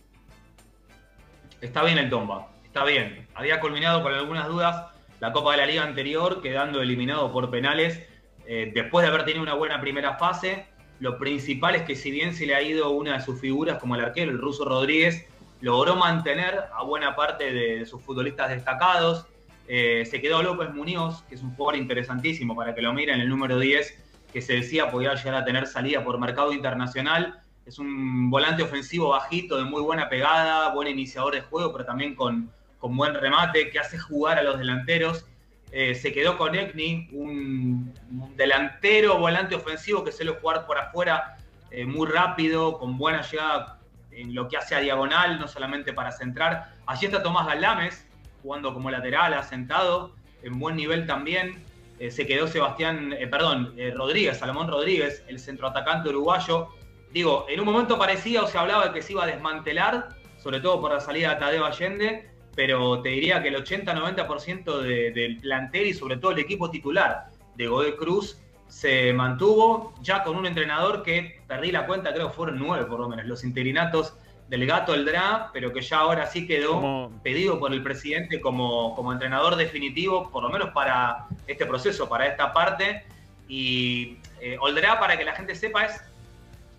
Está bien el Tomba, está bien. Había culminado con algunas dudas la Copa de la Liga anterior, quedando eliminado por penales eh, después de haber tenido una buena primera fase. Lo principal es que si bien se le ha ido una de sus figuras como el arquero, el ruso Rodríguez, logró mantener a buena parte de, sus futbolistas destacados. Eh, se quedó López Muñoz, que es un jugador interesantísimo para que lo miren, el número 10, que se decía podía llegar a tener salida por mercado internacional. Es un volante ofensivo bajito, de muy buena pegada, buen iniciador de juego, pero también con, con buen remate, que hace jugar a los delanteros. Eh, se quedó con Ekni, un, un delantero volante ofensivo que suele jugar por afuera eh, muy rápido, con buena llegada en lo que hace a diagonal, no solamente para centrar. Allí está Tomás Galames, jugando como lateral, asentado, en buen nivel también. Eh, se quedó Sebastián, eh, perdón, eh, Rodríguez, Salomón Rodríguez, el centroatacante uruguayo. Digo, en un momento parecía o se hablaba de que se iba a desmantelar, sobre todo por la salida de Tadeo Allende, pero te diría que el 80-90% de, del plantel y sobre todo el equipo titular de Godoy Cruz se mantuvo ya con un entrenador que perdí la cuenta, creo que fueron nueve por lo menos, los interinatos del Gato Eldrá, pero que ya ahora sí quedó Como- pedido por el presidente como, como entrenador definitivo, por lo menos para este proceso, para esta parte. Y eh, para que la gente sepa, es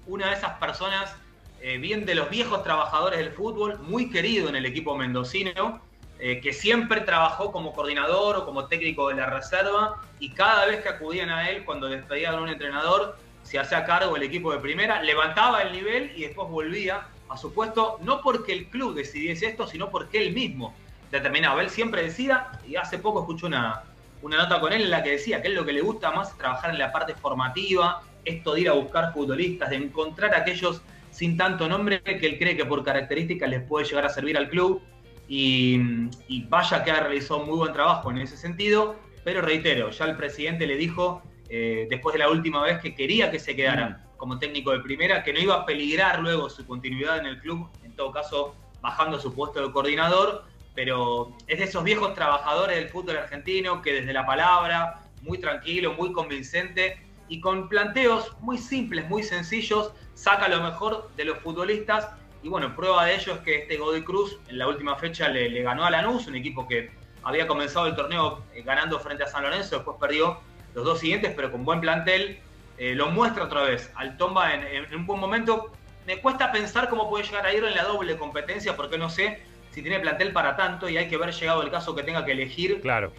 una de esas personas, eh, bien de los viejos trabajadores del fútbol, muy querido en el equipo mendocino, eh, que siempre trabajó como coordinador o como técnico de la reserva y cada vez que acudían a él cuando despedían a un entrenador, se hacía cargo el equipo de primera, levantaba el nivel y después volvía a su puesto, no porque el club decidiese esto, sino porque él mismo determinaba. Él siempre decía, y hace poco escuché una, una nota con él en la que decía que él lo que le gusta más es trabajar en la parte formativa, esto de ir a buscar futbolistas, de encontrar aquellos sin tanto nombre que él cree que por características les puede llegar a servir al club. Y, y vaya que ha realizado muy buen trabajo en ese sentido, pero reitero, ya el presidente le dijo eh, después de la última vez que quería que se quedara como técnico de primera, que no iba a peligrar luego su continuidad en el club, en todo caso bajando su puesto de coordinador, pero es de esos viejos trabajadores del fútbol argentino que desde la palabra, muy tranquilo, muy convincente y con planteos muy simples, muy sencillos, saca lo mejor de los futbolistas. Y bueno, prueba de ello es que este Godoy Cruz en la última fecha le, le ganó a Lanús, un equipo que había comenzado el torneo eh, ganando frente a San Lorenzo, después perdió los dos siguientes, pero con buen plantel. Eh, lo muestra otra vez al Tomba en, en un buen momento. Me cuesta pensar cómo puede llegar a ir en la doble competencia, porque no sé si tiene plantel para tanto y hay que ver llegado el caso que tenga que elegir Claro.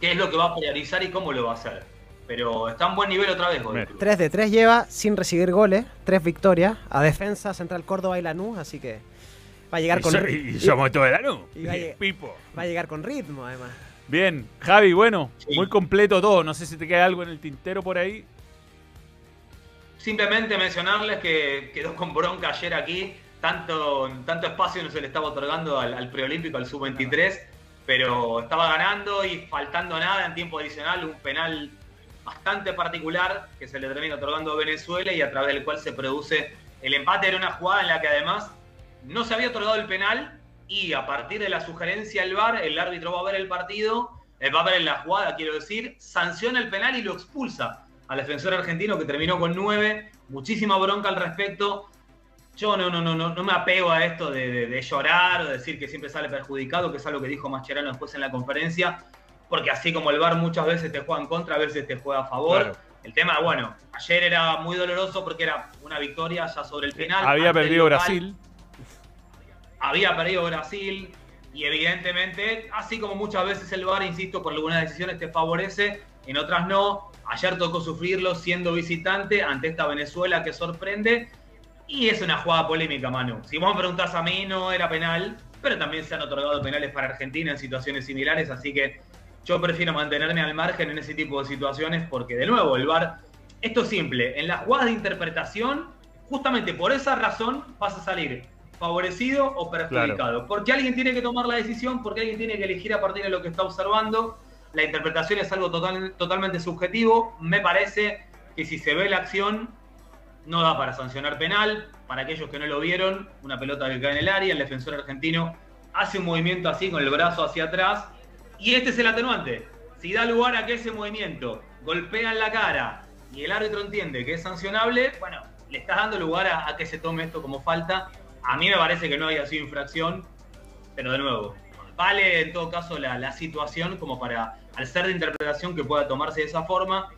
qué es lo que va a priorizar y cómo lo va a hacer. Pero está en buen nivel otra vez, Godoy Bien. Cruz. 3 de 3 lleva sin recibir goles, 3 victorias, a defensa Central Córdoba y Lanús, así que va a llegar Y, con so- ri- y somos todos de la luz. y Pipo. va a llegar con ritmo además. Bien, Javi, bueno, Sí. muy completo todo. No sé si te queda algo en el tintero por ahí. Simplemente mencionarles que quedó con bronca ayer aquí. Tanto, tanto espacio no se le estaba otorgando al, al preolímpico, al sub-23, pero estaba ganando y faltando nada en tiempo adicional, un penal bastante particular que se le termina otorgando a Venezuela y a través del cual se produce el empate. Era una jugada en la que además no se había otorgado el penal y a partir de la sugerencia del VAR, el árbitro va a ver el partido, eh, va a ver la jugada, quiero decir, sanciona el penal y lo expulsa al defensor argentino que terminó con nueve. Muchísima bronca al respecto. Yo no, no, no, no me apego a esto de, de- de llorar o decir que siempre sale perjudicado, que es algo que dijo Mascherano después en la conferencia, porque así como el VAR muchas veces te juega en contra, a veces te juega a favor. Claro. El tema, bueno, ayer era muy doloroso porque era una victoria ya sobre el final. Había perdido local Brasil. había perdido Brasil y evidentemente, así como muchas veces el VAR, insisto, por algunas decisiones te favorece, en otras no. Ayer tocó sufrirlo siendo visitante ante esta Venezuela que sorprende y es una jugada polémica, Manu. Si vos me preguntás a mí, no era penal, pero también se han otorgado penales para Argentina en situaciones similares, así que yo prefiero mantenerme al margen en ese tipo de situaciones porque, de nuevo, el VAR, esto es simple, en las jugadas de interpretación, justamente por esa razón vas a salir favorecido o perjudicado. Porque alguien tiene que tomar la decisión, porque alguien tiene que elegir a partir de lo que está observando. La interpretación es algo total- totalmente subjetivo. Me parece que si se ve la acción, no da para sancionar penal. Para aquellos que no lo vieron, una pelota que cae en el área, el defensor argentino hace un movimiento así con el brazo hacia atrás. Y este es el atenuante. Si da lugar a que ese movimiento golpea en la cara y el árbitro entiende que es sancionable, bueno, le estás dando lugar a, que se tome esto como falta. A mí me parece que no haya sido infracción, pero de nuevo, vale en todo caso la, la situación como para, al ser de interpretación, que pueda tomarse de esa forma.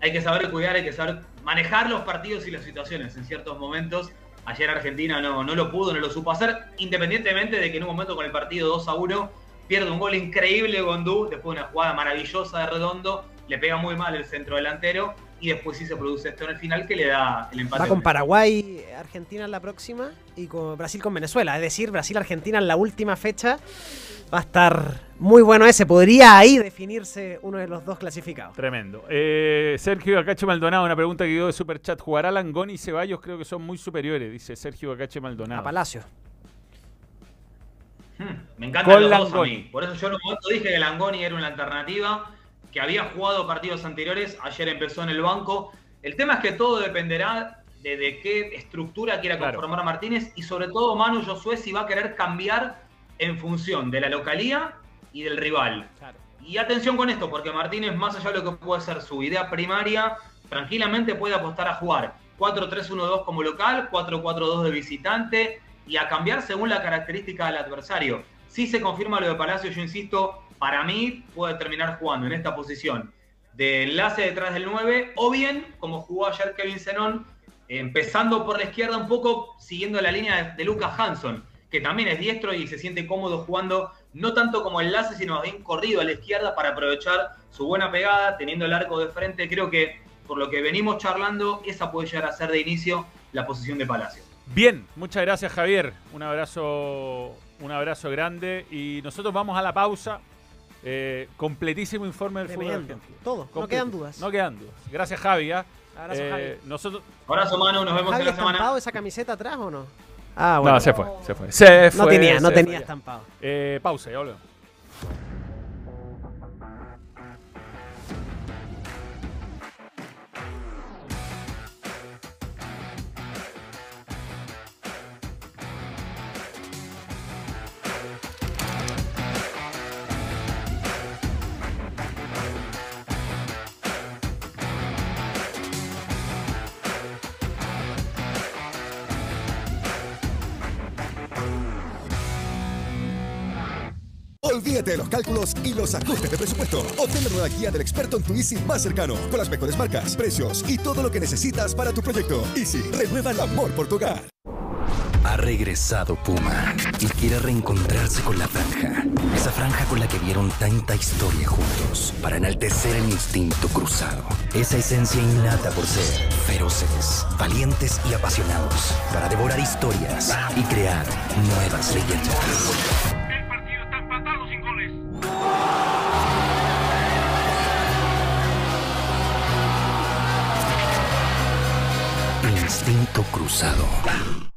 Hay que saber cuidar, hay que saber manejar los partidos y las situaciones en ciertos momentos. Ayer Argentina no, no lo pudo, no lo supo hacer, independientemente de que en un momento con el partido 2 a 1 pierde un gol increíble Gondú, después de una jugada maravillosa de Redondo, le pega muy mal el centro delantero y después sí se produce esto en el final que le da el empate. Va con Paraguay, Argentina en la próxima y con Brasil con Venezuela. Es decir, Brasil-Argentina en la última fecha. Va a estar muy bueno ese. Podría ahí definirse uno de los dos clasificados. Tremendo. Eh, Sergio Acache Maldonado, una pregunta que dio de Superchat. ¿Jugará Langón y Ceballos? Creo que son muy superiores, dice Sergio Acache A Maldonado. Palacio. Hmm, Me encantan Con los dos a Langoni. mí. Por eso yo en un momento dije que Langoni era una alternativa, que había jugado partidos anteriores, ayer empezó en el banco. El tema es que todo dependerá de, de qué estructura quiera Claro. conformar Martínez y sobre todo Manu Josué si va a querer cambiar en función de la localía y del rival. Y atención con esto, porque Martínez, más allá de lo que puede ser su idea primaria, tranquilamente puede apostar a jugar 4-3-1-2 como local, 4-4-2 de visitante y a cambiar según la característica del adversario. Si se confirma lo de Palacio, yo insisto, para mí puede terminar jugando en esta posición de enlace detrás del 9 o bien, como jugó ayer Kevin Zenón, empezando por la izquierda un poco, siguiendo la línea de, Lucas Hanson, que también es diestro y se siente cómodo jugando no tanto como enlace, sino bien corrido a la izquierda para aprovechar su buena pegada, teniendo el arco de frente. Creo que por lo que venimos charlando, esa puede llegar a ser de inicio la posición de Palacio. Bien, muchas gracias Javier. Un abrazo, un abrazo grande. Y nosotros vamos a la pausa. Eh, completísimo informe del fútbol argentino. Todo. No quedan dudas. No quedan dudas. Gracias Javi. ¿ah? Abrazo, Eh, Javi. Nosotros. Abrazo, Manu, nos vemos ¿Javi en la semana. estampado esa camiseta atrás o no? Ah, bueno. No, se fue, se fue. Se No fue, tenía, no tenía fue. estampado. Eh, pausa, ya volvemos. Olvídate de los cálculos y los ajustes de presupuesto. Obtén la guía del experto en tu Easy más cercano, con las mejores marcas, precios y todo lo que necesitas para tu proyecto. Easy, renueva el amor por tu hogar. Ha regresado Puma y quiere reencontrarse con la franja. Esa franja con la que vieron tanta historia juntos para enaltecer el instinto cruzado. Esa esencia innata por ser feroces, valientes y apasionados para devorar historias y crear nuevas leyendas. Instinto Cruzado.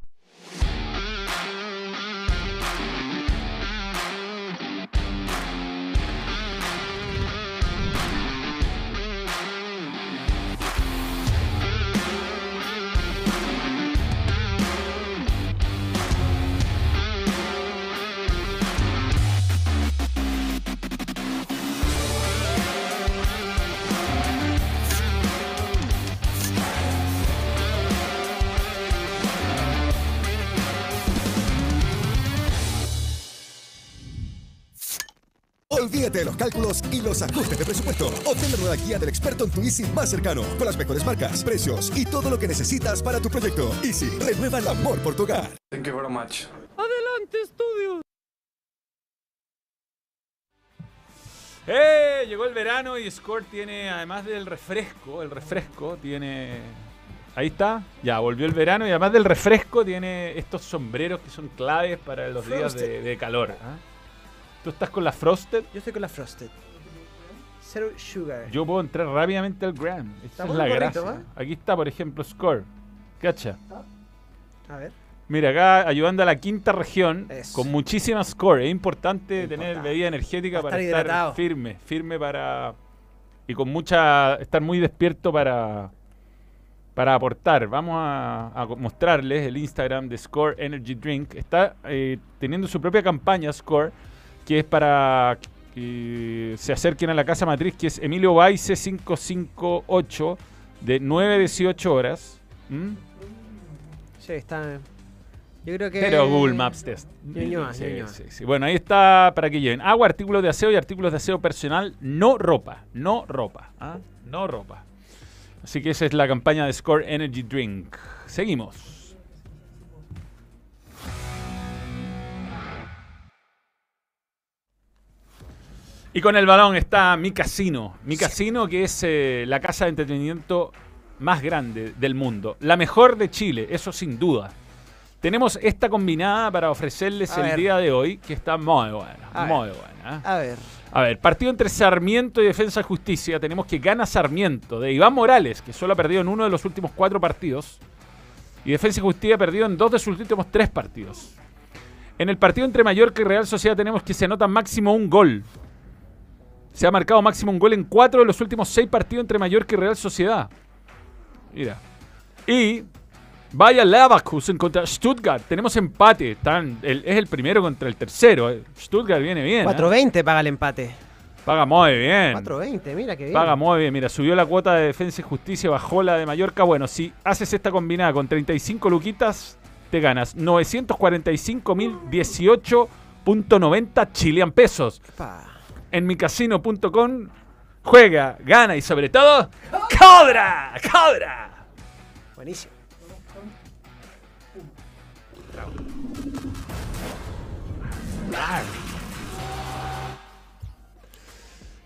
Los ajustes de presupuesto. Obtén la nueva guía del experto en tu Easy más cercano, con las mejores marcas, precios y todo lo que necesitas para tu proyecto. Easy, renueva el amor por tu hogar. Thank you very much. Adelante, estudios. ¡Eh! Llegó el verano y Score tiene, además del refresco, el refresco tiene... Ahí está, ya volvió el verano y además del refresco tiene estos sombreros que son claves para los días de, Frosted. de calor. ¿ah? ¿Tú estás con la Frosted? Yo estoy con la Frosted. Zero Sugar. Yo puedo entrar rápidamente al Gram. Está es la gracia. ¿eh? Aquí está, por ejemplo, Score. Cacha. A ver. Mira, acá ayudando a la quinta región Eso. con muchísima score. Es importante tener bebida energética Para para estar estar hidratado. firme, firme para y con mucha estar muy despierto para para aportar. Vamos a, a mostrarles el Instagram de Score Energy Drink. Está eh, teniendo su propia campaña Score, que es para que se acerquen a la casa matriz, que es Emilio Baice 558 de 9 a 18 horas. ¿Mm? Sí, está. Yo creo que. Pero Google Maps Test. Sí, sí, sí. Bueno, ahí está para que lleven agua, artículos de aseo y artículos de aseo personal, no ropa, no ropa, ¿ah? no ropa. Así que esa es la campaña de Score Energy Drink. Seguimos. Y con el balón está Mi Casino. Mi Casino, que es eh, la casa de entretenimiento más grande del mundo. La mejor de Chile, eso sin duda. Tenemos esta combinada para ofrecerles A el ver. día de hoy, que está muy buena. A muy buena. ¿eh? A ver. A ver, partido entre Sarmiento y Defensa y Justicia. Tenemos que gana Sarmiento de Iván Morales, que solo ha perdido en uno de los últimos cuatro partidos. Y Defensa y Justicia ha perdido en dos de sus últimos tres partidos. En el partido entre Mallorca y Real Sociedad tenemos que se anota máximo un gol. Se ha marcado máximo un gol en cuatro de los últimos seis partidos entre Mallorca y Real Sociedad. Mira. Y vaya Leverkusen contra Stuttgart. Tenemos empate. Están- el- es el primero contra el tercero. eh. Stuttgart viene bien. ¿eh? 4.20 paga el empate. Paga muy bien. 4.20, mira qué bien. Paga muy bien. Mira, subió la cuota de defensa y justicia, bajó la de Mallorca. Bueno, si haces esta combinada con 35 luquitas, te ganas 945.018.90 chilean pesos. Pa. En micasino.com juega, gana y sobre todo, ¡cobra! ¡Cobra! Buenísimo.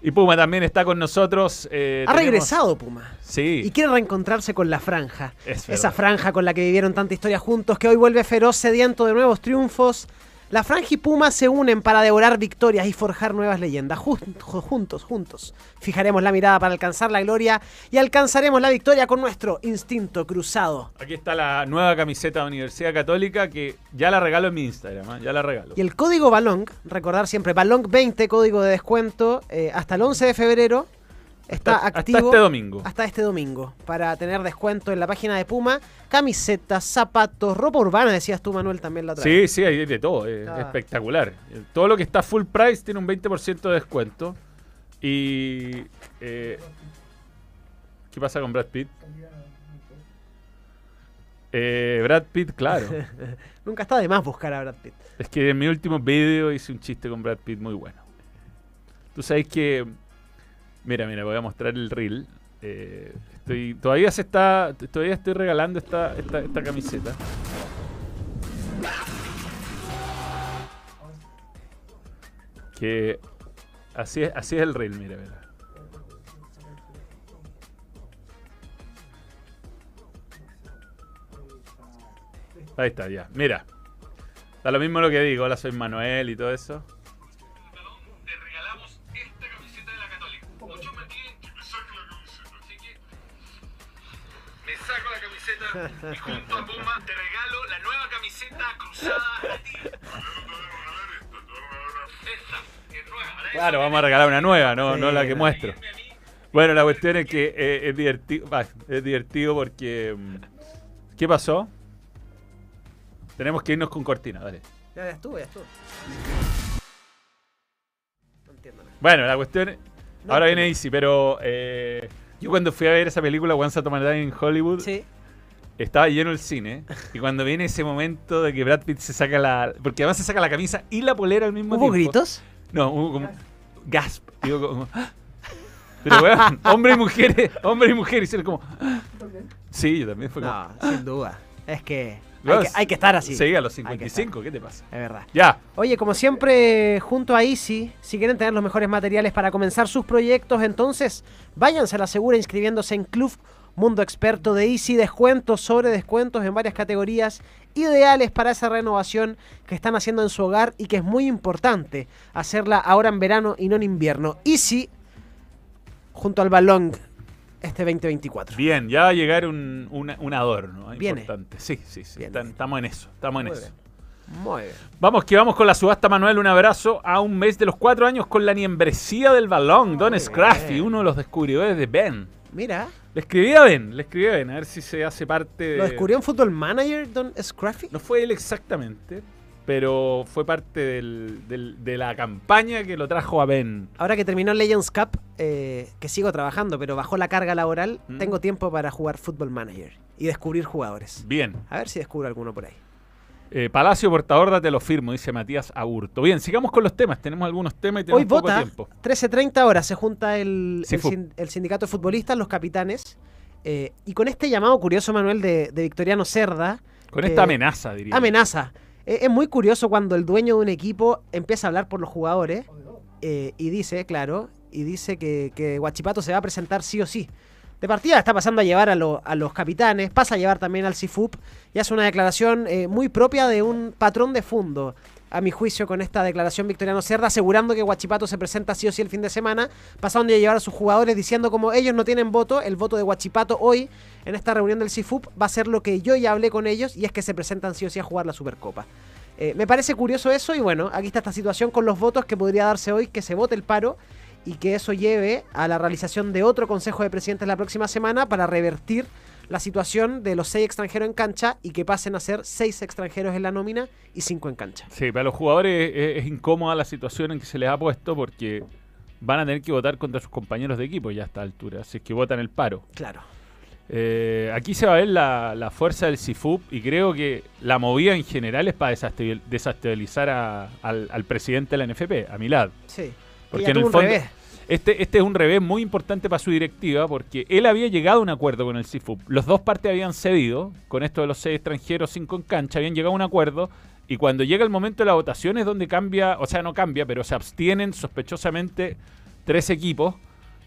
Y Puma también está con nosotros. eh, Ha tenemos- regresado Puma. Sí. Y quiere reencontrarse con la franja. Es Esa franja con la que vivieron tanta historia juntos, que hoy vuelve feroz, sediento de nuevos triunfos. La franja y Puma se unen para devorar victorias y forjar nuevas leyendas. Jun- ju- juntos, juntos. Fijaremos la mirada para alcanzar la gloria y alcanzaremos la victoria con nuestro instinto cruzado. Aquí está la nueva camiseta de Universidad Católica que ya la regalo en mi Instagram. ¿eh? Ya la regalo. Y el código Balong, recordar siempre, Balong 20, código de descuento, eh, hasta el 11 de febrero está Hasta- hasta activo. este domingo. Hasta este domingo. Para tener descuento en la página de Puma, camisetas, zapatos, ropa urbana, decías tú, Manuel, también la otra Sí, sí, hay de todo. Es Ah. espectacular. Todo lo que está full price tiene un 20% de descuento. Y. eh, ¿Qué pasa con Brad Pitt? Eh, Brad Pitt, claro. Nunca está de más buscar a Brad Pitt. es que en mi último video hice un chiste con Brad Pitt muy bueno. Tú sabes que. Mira, mira, voy a mostrar el reel. Eh, estoy, todavía se está. Todavía estoy regalando esta, esta, esta camiseta. Que así es, así es el reel, mira, mira. Ahí está, ya. Mira. Da lo mismo lo que digo. Hola, soy Manuel y todo eso. A Puma te regalo la nueva camiseta cruzada a ti. Esta, que es nueva. ¿vale? Claro, vamos a regalar una nueva, no, Sí, no la que muestro. Bueno, la cuestión es que eh, es divertido. es divertido porque. mm, ¿Qué pasó? Tenemos que irnos con cortina, dale. Ya, ya estuvo, ya estuvo. No entiendo nada. Bueno, la cuestión. es- No, ahora viene Easy, pero. eh, yo cuando fui a ver esa película, Once Upon a Time in Hollywood, Sí. Estaba lleno el cine. y cuando viene ese momento de que Brad Pitt se saca la. Porque además se saca la camisa y la polera al mismo ¿Hubo tiempo. gritos? No, hubo como. Gasp. Digo, como. ¡ah! Pero weón, hombre y mujeres, hombre y mujer hicieron como. ¡ah! Sí, yo también fue como. No, sin duda. Es que hay, que hay que estar así. Seguí a los Hay que 55, ¿qué te pasa? Es verdad. Ya. Oye, como siempre, junto a Easy, si quieren tener los mejores materiales para comenzar sus proyectos, entonces váyanse a la segura inscribiéndose en Club Mundo Experto de Easy. Descuentos sobre descuentos en varias categorías ideales para esa renovación que están haciendo en su hogar y que es muy importante hacerla ahora en verano y no en invierno. Easy, junto al balón, este 2024. Bien, ya va a llegar un, un adorno ¿eh? Viene. importante. Sí, sí, sí. Viene. Estamos en eso, estamos en Muy eso. Muy bien. Vamos, que vamos con la subasta, Manuel. Un abrazo a un mes de los cuatro años con la niembresía del balón. Don Scraffy, bien. uno de los descubridores de Ben. Mira, Le escribí a Ben, le escribí a Ben, a ver si se hace parte de... lo descubrió en Fútbol Manager, Don Scruffy. No fue él exactamente, pero fue parte del- del- de la campaña que lo trajo a Ben. Ahora que terminó Legends Cup, eh, que sigo trabajando, pero bajó la carga laboral, Mm. tengo tiempo para jugar Football Manager y descubrir jugadores. Bien. A ver si descubro alguno por ahí. Eh, Palacio Portador, te lo firmo, dice Matías Aburto. Bien, sigamos con los temas. Tenemos algunos temas y tenemos Hoy poco vota, tiempo. 13.30 horas, se junta el, Sí, el fu- sin- el sindicato de futbolistas, los capitanes, eh, y con este llamado curioso, Manuel, de, de Victoriano Cerda, Con eh, esta amenaza, diría. amenaza. Eh, es muy curioso cuando el dueño de un equipo empieza a hablar por los jugadores eh, y dice, claro, y dice que, que Guachipato se va a presentar sí o sí. De partida está pasando a llevar a, lo- a los capitanes, pasa a llevar también al CIFUP y hace una declaración eh, muy propia de un patrón de fondo, a mi juicio, con esta declaración Victoriano Cerda, asegurando que Guachipato se presenta sí o sí el fin de semana, pasando a llevar a sus jugadores diciendo como ellos no tienen voto, el voto de Guachipato hoy en esta reunión del CIFUP va a ser lo que yo ya hablé con ellos y es que se presentan sí o sí a jugar la Supercopa. Eh, me parece curioso eso y bueno, aquí está esta situación con los votos que podría darse hoy, que se vote el paro y que eso lleve a la realización de otro Consejo de Presidentes la próxima semana para revertir la situación de los seis extranjeros en cancha y que pasen a ser seis extranjeros en la nómina y cinco en cancha. Sí, para los jugadores es, es incómoda la situación en que se les ha puesto porque van a tener que votar contra sus compañeros de equipo ya a esta altura, así es que votan el paro. Claro. Eh, aquí se va a ver la, la fuerza del CIFUP y creo que la movida en general es para desestabilizar a- al, al presidente de la NFP, a Milad. Sí. Porque en el fondo, revés. Este, este es un revés muy importante para su directiva porque él había llegado a un acuerdo con el CIFUP. Los dos partes habían cedido, con esto de los seis extranjeros, cinco en cancha, habían llegado a un acuerdo y cuando llega el momento de la votación es donde cambia, o sea, no cambia, pero se abstienen sospechosamente tres equipos,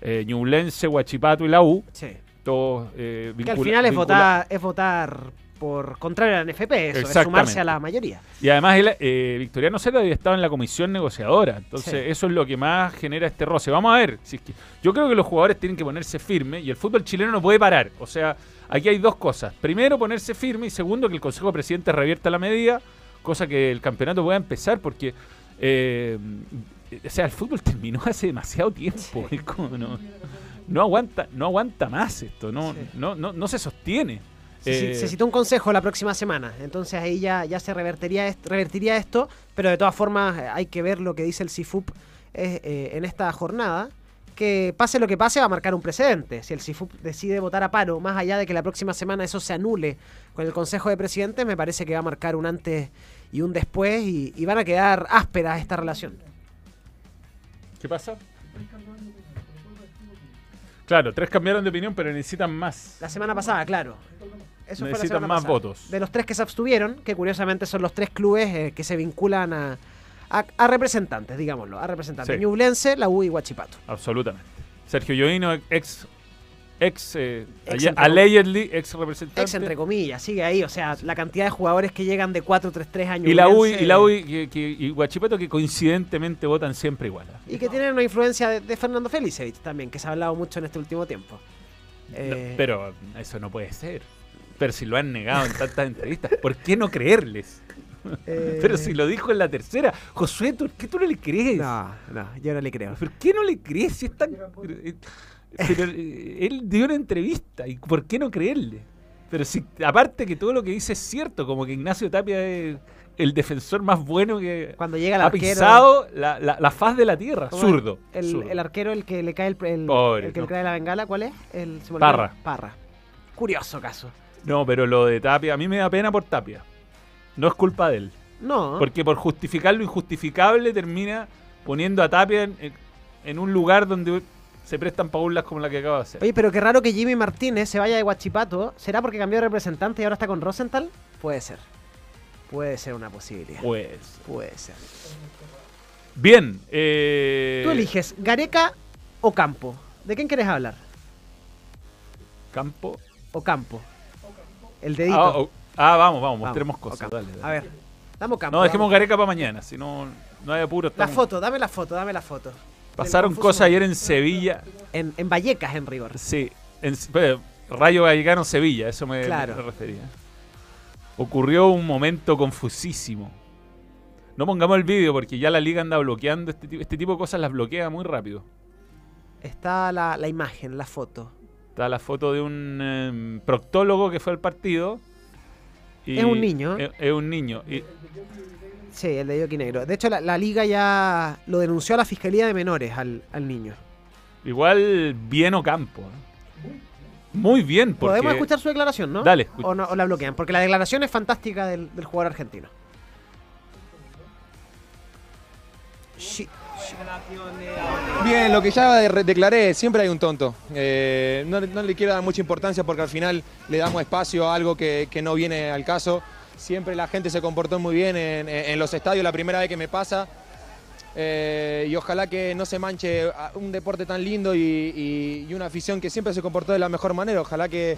eh, Ñublense, Huachipato y la U, Sí. todos eh, Que al final es votar, es votar por contrario a la NFP, eso, es sumarse a la mayoría. Y además él, eh, Victoriano Cerda había estado en la comisión negociadora. Entonces Sí. eso es lo que más genera este roce. Vamos a ver. Si es que, yo creo que los jugadores tienen que ponerse firmes y el fútbol chileno no puede parar. O sea, aquí hay dos cosas. Primero, ponerse firme y segundo, que el Consejo de Presidentes revierta la medida, cosa que el campeonato pueda empezar porque... eh, o sea, el fútbol terminó hace demasiado tiempo. No, no aguanta, no aguanta más esto. No, Sí. no, no, no se sostiene. Se, Eh, se citó un consejo la próxima semana, entonces ahí ya, ya se revertiría, est- revertiría esto, pero de todas formas eh, hay que ver lo que dice el CIFUP eh, eh, en esta jornada, que pase lo que pase va a marcar un precedente. Si el CIFUP decide votar a paro, más allá de que la próxima semana eso se anule con el Consejo de Presidentes, me parece que va a marcar un antes y un después y, y van a quedar ásperas esta relación. ¿Qué pasa? Claro, tres cambiaron de opinión, pero necesitan más. La semana pasada, claro. Eso Necesitan más pasada. votos. De los tres que se abstuvieron, que curiosamente son los tres clubes eh, que se vinculan a, a- a representantes, digámoslo, a representantes. Sí. Ñublense, la U y Huachipato. Absolutamente. Sergio Lloino, ex. Ex. eh, Ex ayer- entre- allegedly, ex representante. Ex entre comillas, sigue ahí, o sea, la cantidad de jugadores que llegan de 4-3-3 años. y la U y la U y, que- que- y Guachipato que coincidentemente votan siempre igual. ¿ah? Y que tienen una influencia de, de Fernando Felicevich también, que se ha hablado mucho en este último tiempo. No, Eh, pero eso no puede ser. Pero si lo han negado en tantas entrevistas, ¿por qué no creerles? Eh, Pero si lo dijo en la tercera. Josué, ¿por qué tú no le crees? No, no, yo no le creo. ¿Por qué no le crees si es tan... Pero eh, él dio una entrevista, ¿y por qué no creerle? Pero si, aparte que todo lo que dice es cierto, como que Ignacio Tapia es el defensor más bueno que Cuando llega el ha arquero. pisado la, la- la faz de la tierra. ¿cómo Zurdo. El, zurdo. el arquero, el que le cae el, el- Pobre, el que no. le cae la bengala, ¿cuál es? El. Parra. Parra. Curioso caso. No, pero lo de Tapia, a mí me da pena por Tapia. No es culpa de él. No. Porque por justificar lo injustificable termina poniendo a Tapia en, un lugar donde se prestan paulas como la que acaba de hacer. Oye, pero qué raro que Jimmy Martínez se vaya de Guachipato. ¿Será porque cambió de representante y ahora está con Rosenthal? Puede ser. Puede ser una posibilidad. Pues. Puede ser. Bien. eh, Tú eliges, ¿Gareca o Campo? ¿De quién quieres hablar? Campo. ¿O Campo? El dedito. Ah, oh, ah, vamos, vamos, mostremos cosas. Campo. Dale, dale. A ver, damos Campo. No, dejemos. Gareca para mañana, si no, no hay apuro. La estamos- foto, dame la foto, dame la foto. Pasaron cosas ayer en Sevilla. En, en Vallecas, en rigor. Sí, en, pero, Rayo Vallecano Sevilla, eso me, Claro. me refería. Ocurrió un momento confusísimo. No pongamos el vídeo porque ya la liga anda bloqueando este, tipo- este tipo de cosas, las bloquea muy rápido. Está la, la imagen, la foto. Está la foto de un em, proctólogo que fue al partido. y- Es un niño. Es, es un niño. y- Sí, el de Yoki Negro. De hecho, la, la liga ya lo denunció a la Fiscalía de Menores al, al niño. igual bien Ocampo. ¿eh? Muy bien. Porque, Podemos escuchar su declaración, ¿no? Dale, escucha. o, no, o la bloquean, porque la declaración es fantástica del, del jugador argentino. Sí. Bien, lo que ya de- declaré, siempre hay un tonto. Eh, no, le quiero dar mucha importancia porque al final le damos espacio a algo que, no viene al caso. Siempre la gente se comportó muy bien en, los estadios, la primera vez que me pasa. Eh, y ojalá que no se manche un deporte tan lindo y una afición que siempre se comportó de la mejor manera. Ojalá que,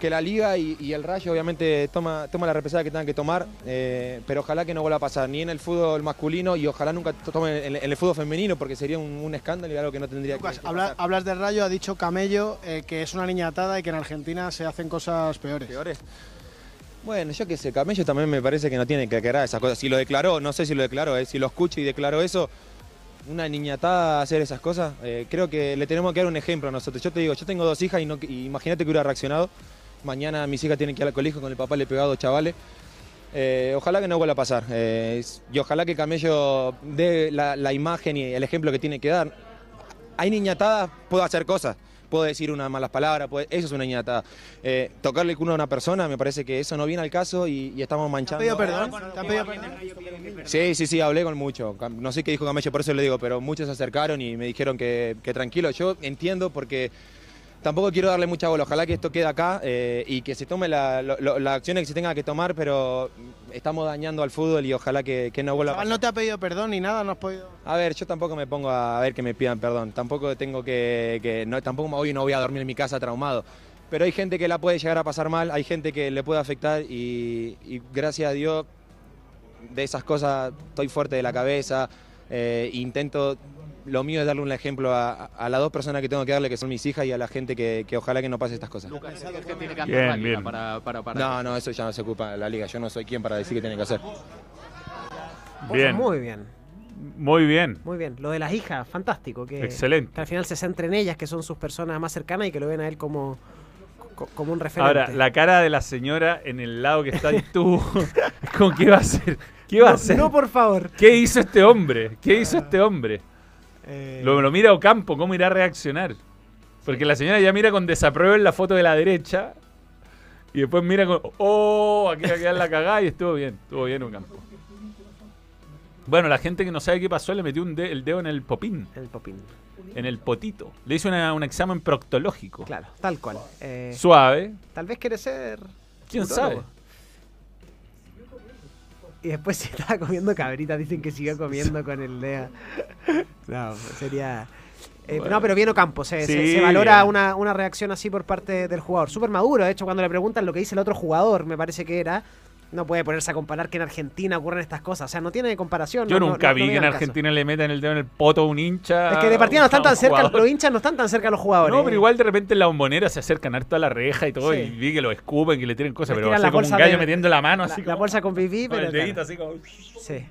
que la liga y, y el Rayo obviamente toma, toma la represada que tengan que tomar, eh, pero ojalá que no vuelva a pasar ni en el fútbol masculino y ojalá nunca to- tomen en, en el fútbol femenino porque sería un, un escándalo y algo que no tendría que, Lucas, que habla- pasar. hablas del Rayo, ha dicho Camello eh, que es una niña atada y que en Argentina se hacen cosas peores. ¿Peores? Bueno, yo qué sé, Camello también me parece que no tiene que aclarar esas cosas. Si lo declaró, no sé si lo declaró, eh, si lo escucho y declaró eso, una niñatada hacer esas cosas, creo que le tenemos que dar un ejemplo a nosotros. Yo te digo, yo tengo dos hijas y, no, y imagínate que hubiera reaccionado. Mañana mis hijas tienen que ir al colegio con el papá le pegado chavales. Eh, ojalá que no vuelva a pasar. eh, y ojalá que Camello dé la, la imagen y el ejemplo que tiene que dar. Hay niñatadas, puedo hacer cosas. Puedo decir unas malas palabras, puede- eso es una niñatada. Eh, tocarle el culo a una persona, me parece que eso no viene al caso y, y estamos ¿Te han manchando. pedido perdón? ¿Te han pedido perdón? Sí, sí, sí, hablé con mucho. No sé qué dijo Camello, por eso le digo, pero muchos se acercaron y me dijeron que, que tranquilo. Yo entiendo porque tampoco quiero darle mucha bola. Ojalá que esto quede acá eh, y que se tome la- lo- las acciones que se tenga que tomar, pero estamos dañando al fútbol y ojalá que, que no vuelva Chaval, no te ha pedido perdón ni nada, no has podido. A ver, yo tampoco me pongo a ver que me pidan perdón. Tampoco tengo que, que- no, tampoco hoy no voy a dormir en mi casa traumado. Pero hay gente que la puede llegar a pasar mal, hay gente que le puede afectar y, y gracias a Dios de esas cosas estoy fuerte de la cabeza. eh, intento, lo mío es darle un ejemplo a, a las dos personas que tengo que darle, que son mis hijas, y a la gente que, que ojalá que no pase estas cosas. Bien, bien. No, no, eso ya no se ocupa la liga. Yo no soy quien para decir qué tiene que hacer. Bien. Muy bien, Muy bien. muy bien. Lo de las hijas, fantástico. Que, Excelente. Que al final se centre en ellas, que son sus personas más cercanas y que lo ven a él como, co- como un referente. Ahora, la cara de la señora en el lado que está tú, ¿con qué va a hacer? ¿Qué va a hacer? no, por favor. ¿Qué hizo este hombre? ¿Qué hizo este hombre? Eh, Lo, lo mira Ocampo, ¿cómo irá a reaccionar? Porque la señora ya mira con desapruebo en la foto de la derecha y después mira con, oh, aquí va a quedar la cagada y estuvo bien, estuvo bien Ocampo. Bueno, la gente que no sabe qué pasó le metió un de- el dedo en el popín, El popín. en el potito. Le hizo una- un examen proctológico. Claro, tal cual. Eh, Suave. tal vez quiere ser. ¿Quién sabe? Y después si estaba comiendo cabritas, dicen que siguió comiendo con el dedo. No, sería. eh, Bueno. No, pero bien Ocampo, se, se- Sí, se valora una, una reacción así por parte del jugador. Súper maduro, de hecho, cuando le preguntan lo que dice el otro jugador, me parece que era, no puede ponerse a comparar que en Argentina ocurren estas cosas. O sea, no tiene comparación. Yo no- nunca no- vi no que en caso. Argentina le metan el dedo en el poto a un hincha. Es que de partida no están tan cerca, jugador. los hinchas no están tan cerca a los jugadores. No, pero igual de repente en la bombonera se acercan harto a la reja y todo, Sí. y vi que lo escupen, que le tienen cosas, pero así la como un gallo de- metiendo la mano la, así la como. bolsa con pipí, con pero el claro. dedito así como. Sí.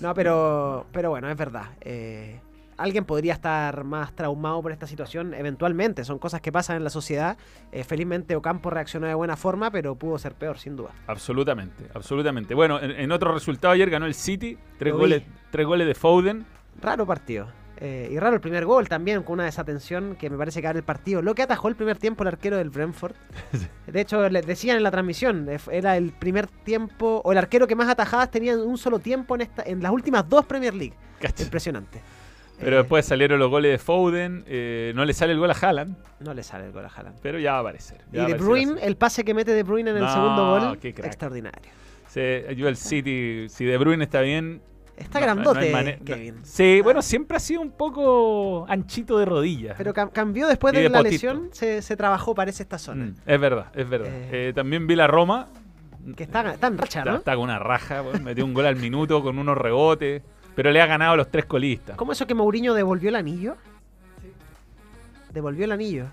No, pero, pero bueno, es verdad. Eh, alguien podría estar más traumado por esta situación eventualmente. Son cosas que pasan en la sociedad. Eh, felizmente Ocampo reaccionó de buena forma, pero pudo ser peor, sin duda. Absolutamente, absolutamente. Bueno, en, en otro resultado ayer ganó el City, tres goles, tres goles de Foden. Raro partido. Eh, y raro el primer gol también, con una desatención que me parece que abre el partido. Lo que atajó el primer tiempo el arquero del Brentford. De hecho, le decían en la transmisión, eh, era el primer tiempo, o el arquero que más atajadas tenía en un solo tiempo en, esta, en las últimas dos Premier League. Impresionante. Pero después salieron los goles de Foden, eh, no le sale el gol a Haaland, No le sale el gol a Haaland. pero ya va a aparecer. Y va De Bruyne, el pase que mete De Bruyne en el segundo gol, qué crack. extraordinario. Yo el City, si De Bruyne está bien... Está no- no grandote, Kevin. Sí, bueno, siempre ha sido un poco anchito de rodillas. Pero cam- cambió después de, de la potito. lesión, se, se trabajó, parece, esta zona. Mm, es verdad, es verdad. Eh. Eh, también vi la Roma, Que está, está en racha, está, ¿no? está con una raja, metió un gol al minuto con unos rebotes, pero le ha ganado a los tres colistas. ¿Cómo eso que Mourinho devolvió el anillo? Devolvió el anillo.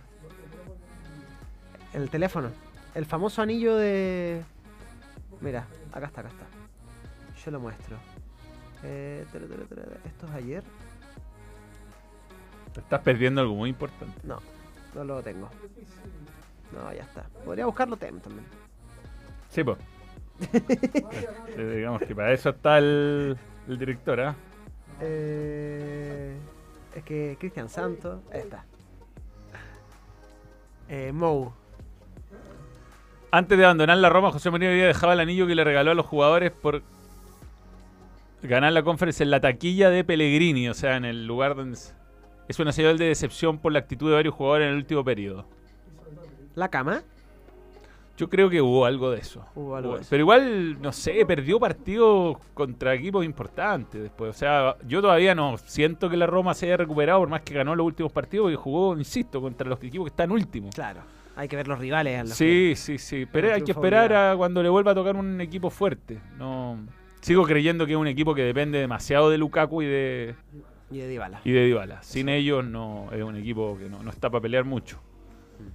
El teléfono. El famoso anillo de. Mira, acá está, acá está. Yo lo muestro. Eh, ¿Esto es ayer? Te estás perdiendo algo muy importante. No, no lo tengo. No, ya está. Podría buscarlo también. Sí, pues. digamos que para eso está el, el director, ¿ah? Eh, es que Cristian Santos. Ahí está. Eh, Mou. Antes de abandonar la Roma, José Mourinho había dejado el anillo que le regaló a los jugadores por ganar la conferencia en la taquilla de Pellegrini, o sea, en el lugar donde... Es una señal de decepción por la actitud de varios jugadores en el último periodo. La cama. Yo creo que hubo algo de eso. Hubo algo Hubo- de eso. Pero igual, no sé, perdió partidos contra equipos importantes después. O sea, yo todavía no siento que la Roma se haya recuperado, por más que ganó los últimos partidos y jugó, insisto, contra los equipos que están últimos. Claro. Hay que ver los rivales. a los Sí, sí, sí. Pero hay que esperar a cuando le vuelva a tocar un equipo fuerte. No Sigo creyendo que es un equipo que depende demasiado de Lukaku y de, Y de Dybala. y de Dybala. Sin ellos no es un equipo que no, no está para pelear mucho.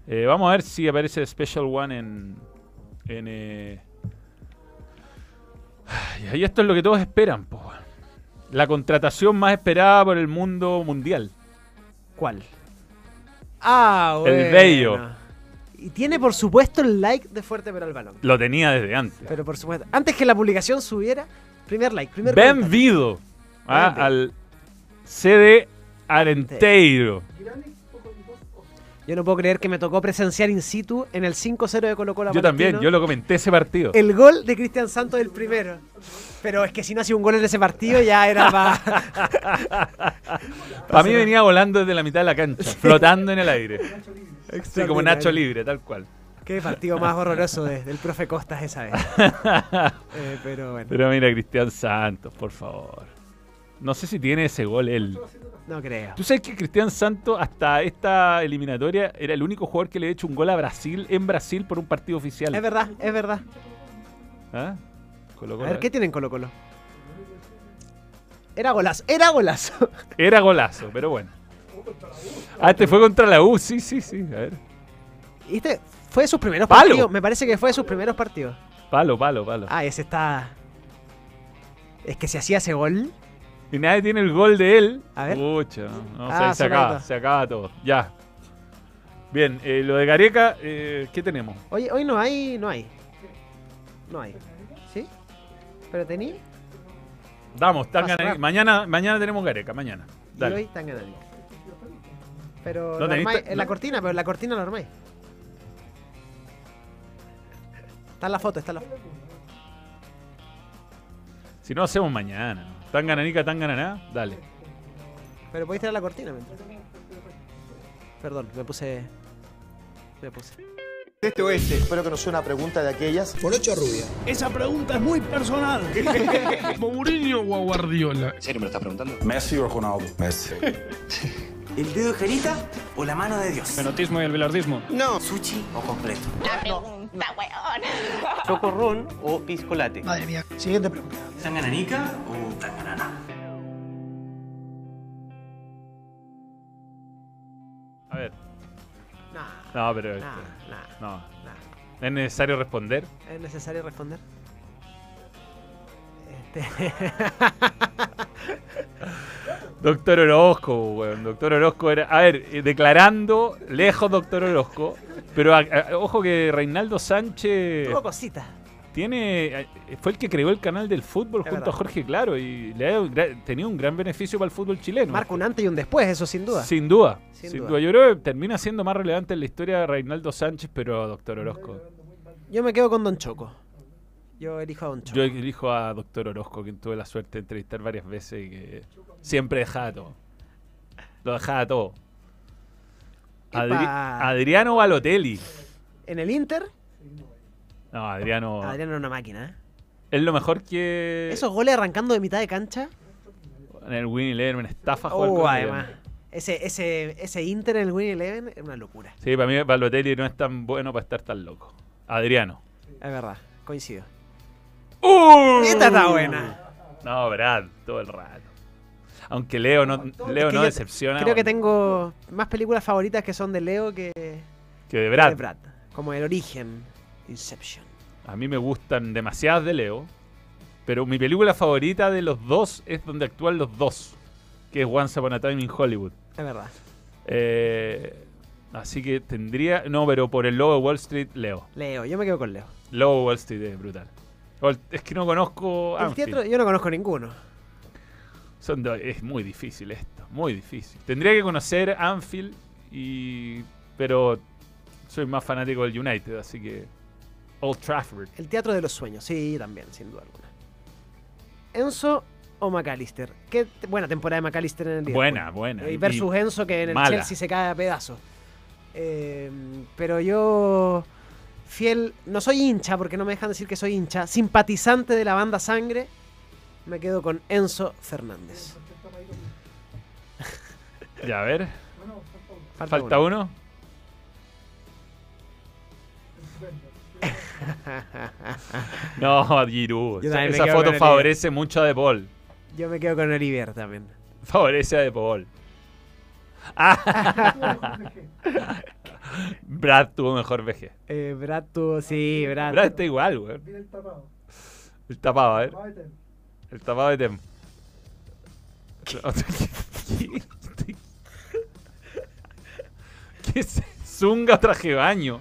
Eh, vamos a ver si aparece Special One en. en eh, Y esto es lo que todos esperan, po. La contratación más esperada por el mundo mundial. ¿Cuál? Ah, El bueno. bello. Y tiene, por supuesto, el like de Fuerte pero al balón. Lo tenía desde antes. Pero por supuesto. Antes que la publicación subiera, primer like, primer. Benvido ah, al CD Arenteiro. Yo no puedo creer que me tocó presenciar in situ en el 5-0 de Colo Colo. Yo también, yo lo comenté ese partido. El gol de Cristian Santos el primero. Pero es que si no hacía un gol en ese partido ya era para... A mí venía volando desde la mitad de la cancha, flotando en el aire. Sí, como Nacho Libre, tal cual. Qué partido más horroroso de- del profe Costas esa vez. Eh, pero bueno, Pero mira, Cristian Santos, por favor. No sé si tiene ese gol él. No creo. ¿Tú sabes que Cristian Santos hasta esta eliminatoria era el único jugador que le ha hecho un gol a Brasil en Brasil por un partido oficial? Es verdad, es verdad. ¿Ah? Colo A Colo, ver, ¿qué tienen Colo Colo? Era golazo, era golazo. Era golazo, pero bueno. Ah, este fue contra la U, sí, sí, sí. A ver. ¿Y este fue de sus primeros ¡Palo! partidos? Me parece que fue de sus primeros partidos. Palo, palo, palo. Ah, ese está... Es que si hacía ese gol... Y nadie tiene el gol de él. A ver. Pucha, no, no, Ah, se, acaba, nota. se acaba todo. Ya. Bien, eh, lo de Gareca, eh, ¿qué tenemos? Hoy, hoy no hay, no hay. No hay. ¿Sí? ¿Pero tení? Damos, tan Va a ganas- cerrar. mañana, mañana tenemos Gareca, mañana. Y Dale. hoy están ganando. Pero ¿No armáis en la no? cortina, pero en la cortina lo armáis. Está en la foto, está en la foto. Si no, hacemos mañana. Tan gananica, tan gananá, dale. Pero podéis traer la cortina mientras. Perdón, me puse. Me puse. Este oeste, espero que no sea una pregunta de aquellas. Morocho rubia. Esa pregunta es muy personal. ¿Mourinho o Guardiola? ¿En serio me lo estás preguntando? Messi o Ronaldo? Messi. ¿El dedo de Jarita o la mano de Dios? Fenotismo y el bilardismo. No. ¿Sushi o completo? La pregunta, weón. ¿Chocorrón o piscolate? Madre mía. Siguiente pregunta. ¿Tangananica o tanganana? A ver. Nah, No, pero. nah, este, nah, no. ¿Es necesario responder? ¿Es necesario responder? Este... Doctor Orozco, weón. Doctor Orozco era. A ver, declarando lejos Doctor Orozco. Pero a- a- ojo que Reinaldo Sánchez Tuvo cositas. tiene. eh, Fue el que creó el canal del fútbol Es junto verdad. a Jorge Claro. Y le ha tenido un gran beneficio para el fútbol chileno. Marca un antes y un después, eso sin duda. Sin duda. Sin Sin, duda. duda. Yo creo que termina siendo más relevante en la historia de Reinaldo Sánchez, pero Doctor Orozco. Yo me quedo con Don Choco. Yo elijo a Don Choco. Yo elijo a Doctor Orozco, quien tuve la suerte de entrevistar varias veces y que siempre dejaba todo. Lo dejaba todo. Adri-. Adriano Balotelli. En el Inter, No, Adriano. Adriano era una máquina. ¿eh? Es lo mejor que. Esos goles arrancando de mitad de cancha. En el Winnie Eleven estafa jugar Oh, con además. Ese, ese, ese Inter en el Win Eleven es una locura. Sí, para mí Balotelli no es tan bueno para estar tan loco. Adriano. Es verdad, coincido. ¡Uh! Esta está buena. No, Brad, todo el rato. Aunque Leo no, Leo Es que no decepciona. Creo que tengo más películas favoritas que son de Leo que, que de Brad. de Brad. Como El Origen, Inception. A mí me gustan demasiadas de Leo. Pero mi película favorita de los dos es donde actúan los dos. Que es Once Upon a Time in Hollywood. Es verdad. Eh, así que tendría. No, pero por el logo de Wall Street, Leo. Leo, yo me quedo con Leo. Logo de Wall Street es brutal. Es que no conozco. El teatro, yo no conozco ninguno. Son do- es muy difícil esto, muy difícil. Tendría que conocer Anfield y pero soy más fanático del United, así que Old Trafford. El teatro de los sueños, sí, también, sin duda alguna. Enzo o McAllister. Qué buena temporada de McAllister en el Liverpool. Buena, buena. Eh, Y- versus Enzo que en el mala. Chelsea se cae a pedazos. Eh, pero yo, fiel, no soy hincha, porque no me dejan decir que soy hincha, simpatizante de la banda Sangre, me quedo con Enzo Fernández. Ya, a ver. Falta Falta, uno. No, Giroud. Esa, foto el favorece mucho a De Paul. Yo me quedo con Olivier también. Favorece a De Paul. Brad tuvo mejor VG. Eh, Brad tuvo, sí, Brad. Brad está igual, güey. El tapado, a ver. El tapado de Tem. ¿Qué, ¿Qué es? Zunga o traje baño.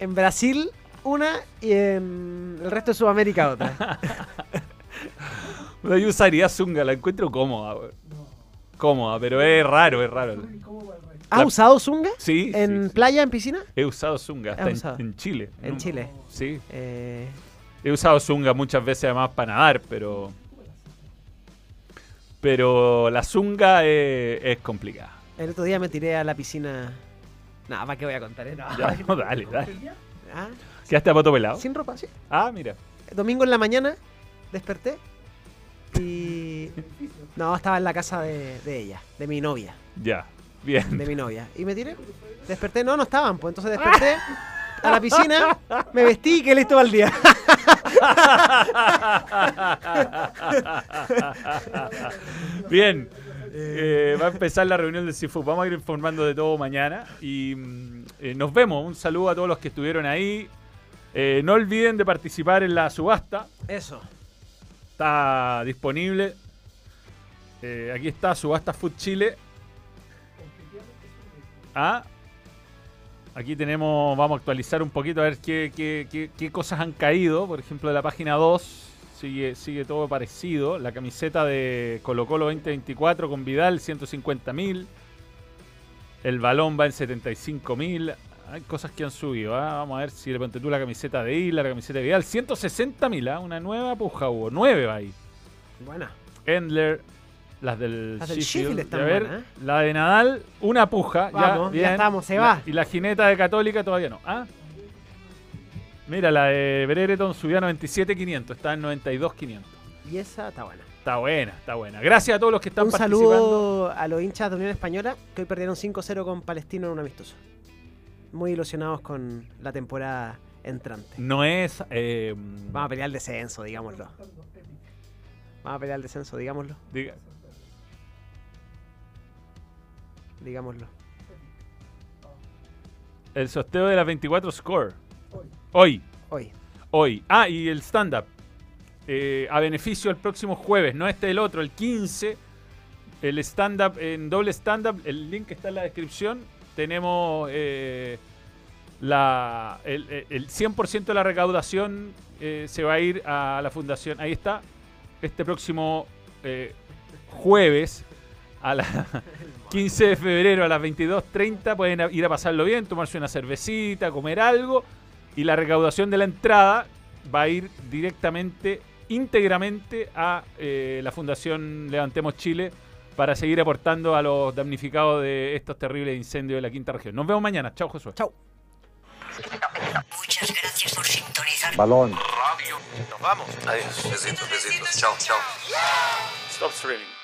En Brasil una y en el resto de Sudamérica otra. Yo usaría Zunga, la encuentro cómoda, güey. Cómoda, pero es raro, es raro. ¿Has La- usado Zunga? Sí, ¿En sí, sí. playa, en piscina? He usado Zunga, hasta ¿Has en, en Chile. En ¿no? Chile. Sí. Eh, He usado Zunga muchas veces además para nadar, pero. Pero la Zunga es, es complicada. el otro día me tiré a la piscina. No, ¿para qué voy a contar? eh? No. Ya, no, dale, dale. Ah, ¿Quedaste a poto pelado? Sin ropa, sí. Ah, mira. Domingo en la mañana desperté y. No, estaba en la casa de, de ella, de mi novia. Ya. Bien. De mi novia. Y me tiré. Desperté, no, no estaban, pues entonces desperté a la piscina, me vestí y quedé listo para el día. Bien. Eh, va a empezar la reunión del Seafood. Vamos a ir informando de todo mañana. Y mm, eh, nos vemos. Un saludo a todos los que estuvieron ahí. Eh, no olviden de participar en la subasta. Eso. Está disponible. Aquí está Subasta Food Chile. Ah, aquí tenemos, vamos a actualizar un poquito a ver qué, qué- qué- qué cosas han caído. Por ejemplo, de la página 2 sigue, sigue todo parecido. La camiseta de Colo Colo 2024 con Vidal, 150 mil. El balón va en 75 mil. Hay cosas que han subido. ¿ah? Vamos a ver si le ponte tú la camiseta de Isla, la camiseta de Vidal. 160 mil, ¿ah? una nueva puja hubo. 9 va ahí. Buena. Endler, las del, Las del Sheffield. A ver, ¿eh? la de Nadal, una puja. Vamos, ya bien. estamos, se va. Y la jineta de Católica todavía no. ¿ah? Mira, la de Brereton subió a 97.500, está en 92.500. Y esa está buena. Está buena, está buena. Gracias a todos los que están Un participando. saludo a los hinchas de Unión Española que hoy perdieron 5-0 con Palestino en un amistoso. Muy ilusionados con la temporada entrante. No es. eh, Vamos a pelear el descenso, digámoslo. Vamos a pelear el descenso, digámoslo. diga- Digámoslo. el sorteo de las 24 Score. Hoy. Hoy. Hoy. Ah, y el stand-up. Eh, a beneficio el próximo jueves, no este el otro, el 15. El stand-up en doble stand-up. El link está en la descripción. Tenemos eh, la, el, el- el 100% de la recaudación eh, se va a ir a la fundación. Ahí está. Este próximo eh, jueves a las 15 de febrero a las 22.30 pueden ir a pasarlo bien, tomarse una cervecita, comer algo y la recaudación de la entrada va a ir directamente, íntegramente a eh, la Fundación Levantemos Chile para seguir aportando a los damnificados de estos terribles incendios de la quinta región. Nos vemos mañana. Chao, Josué. Chao. Muchas gracias por sintonizar. Balón. Radio. Nos vamos. Adiós. Besitos, besitos. Chao, chao. Stop streaming.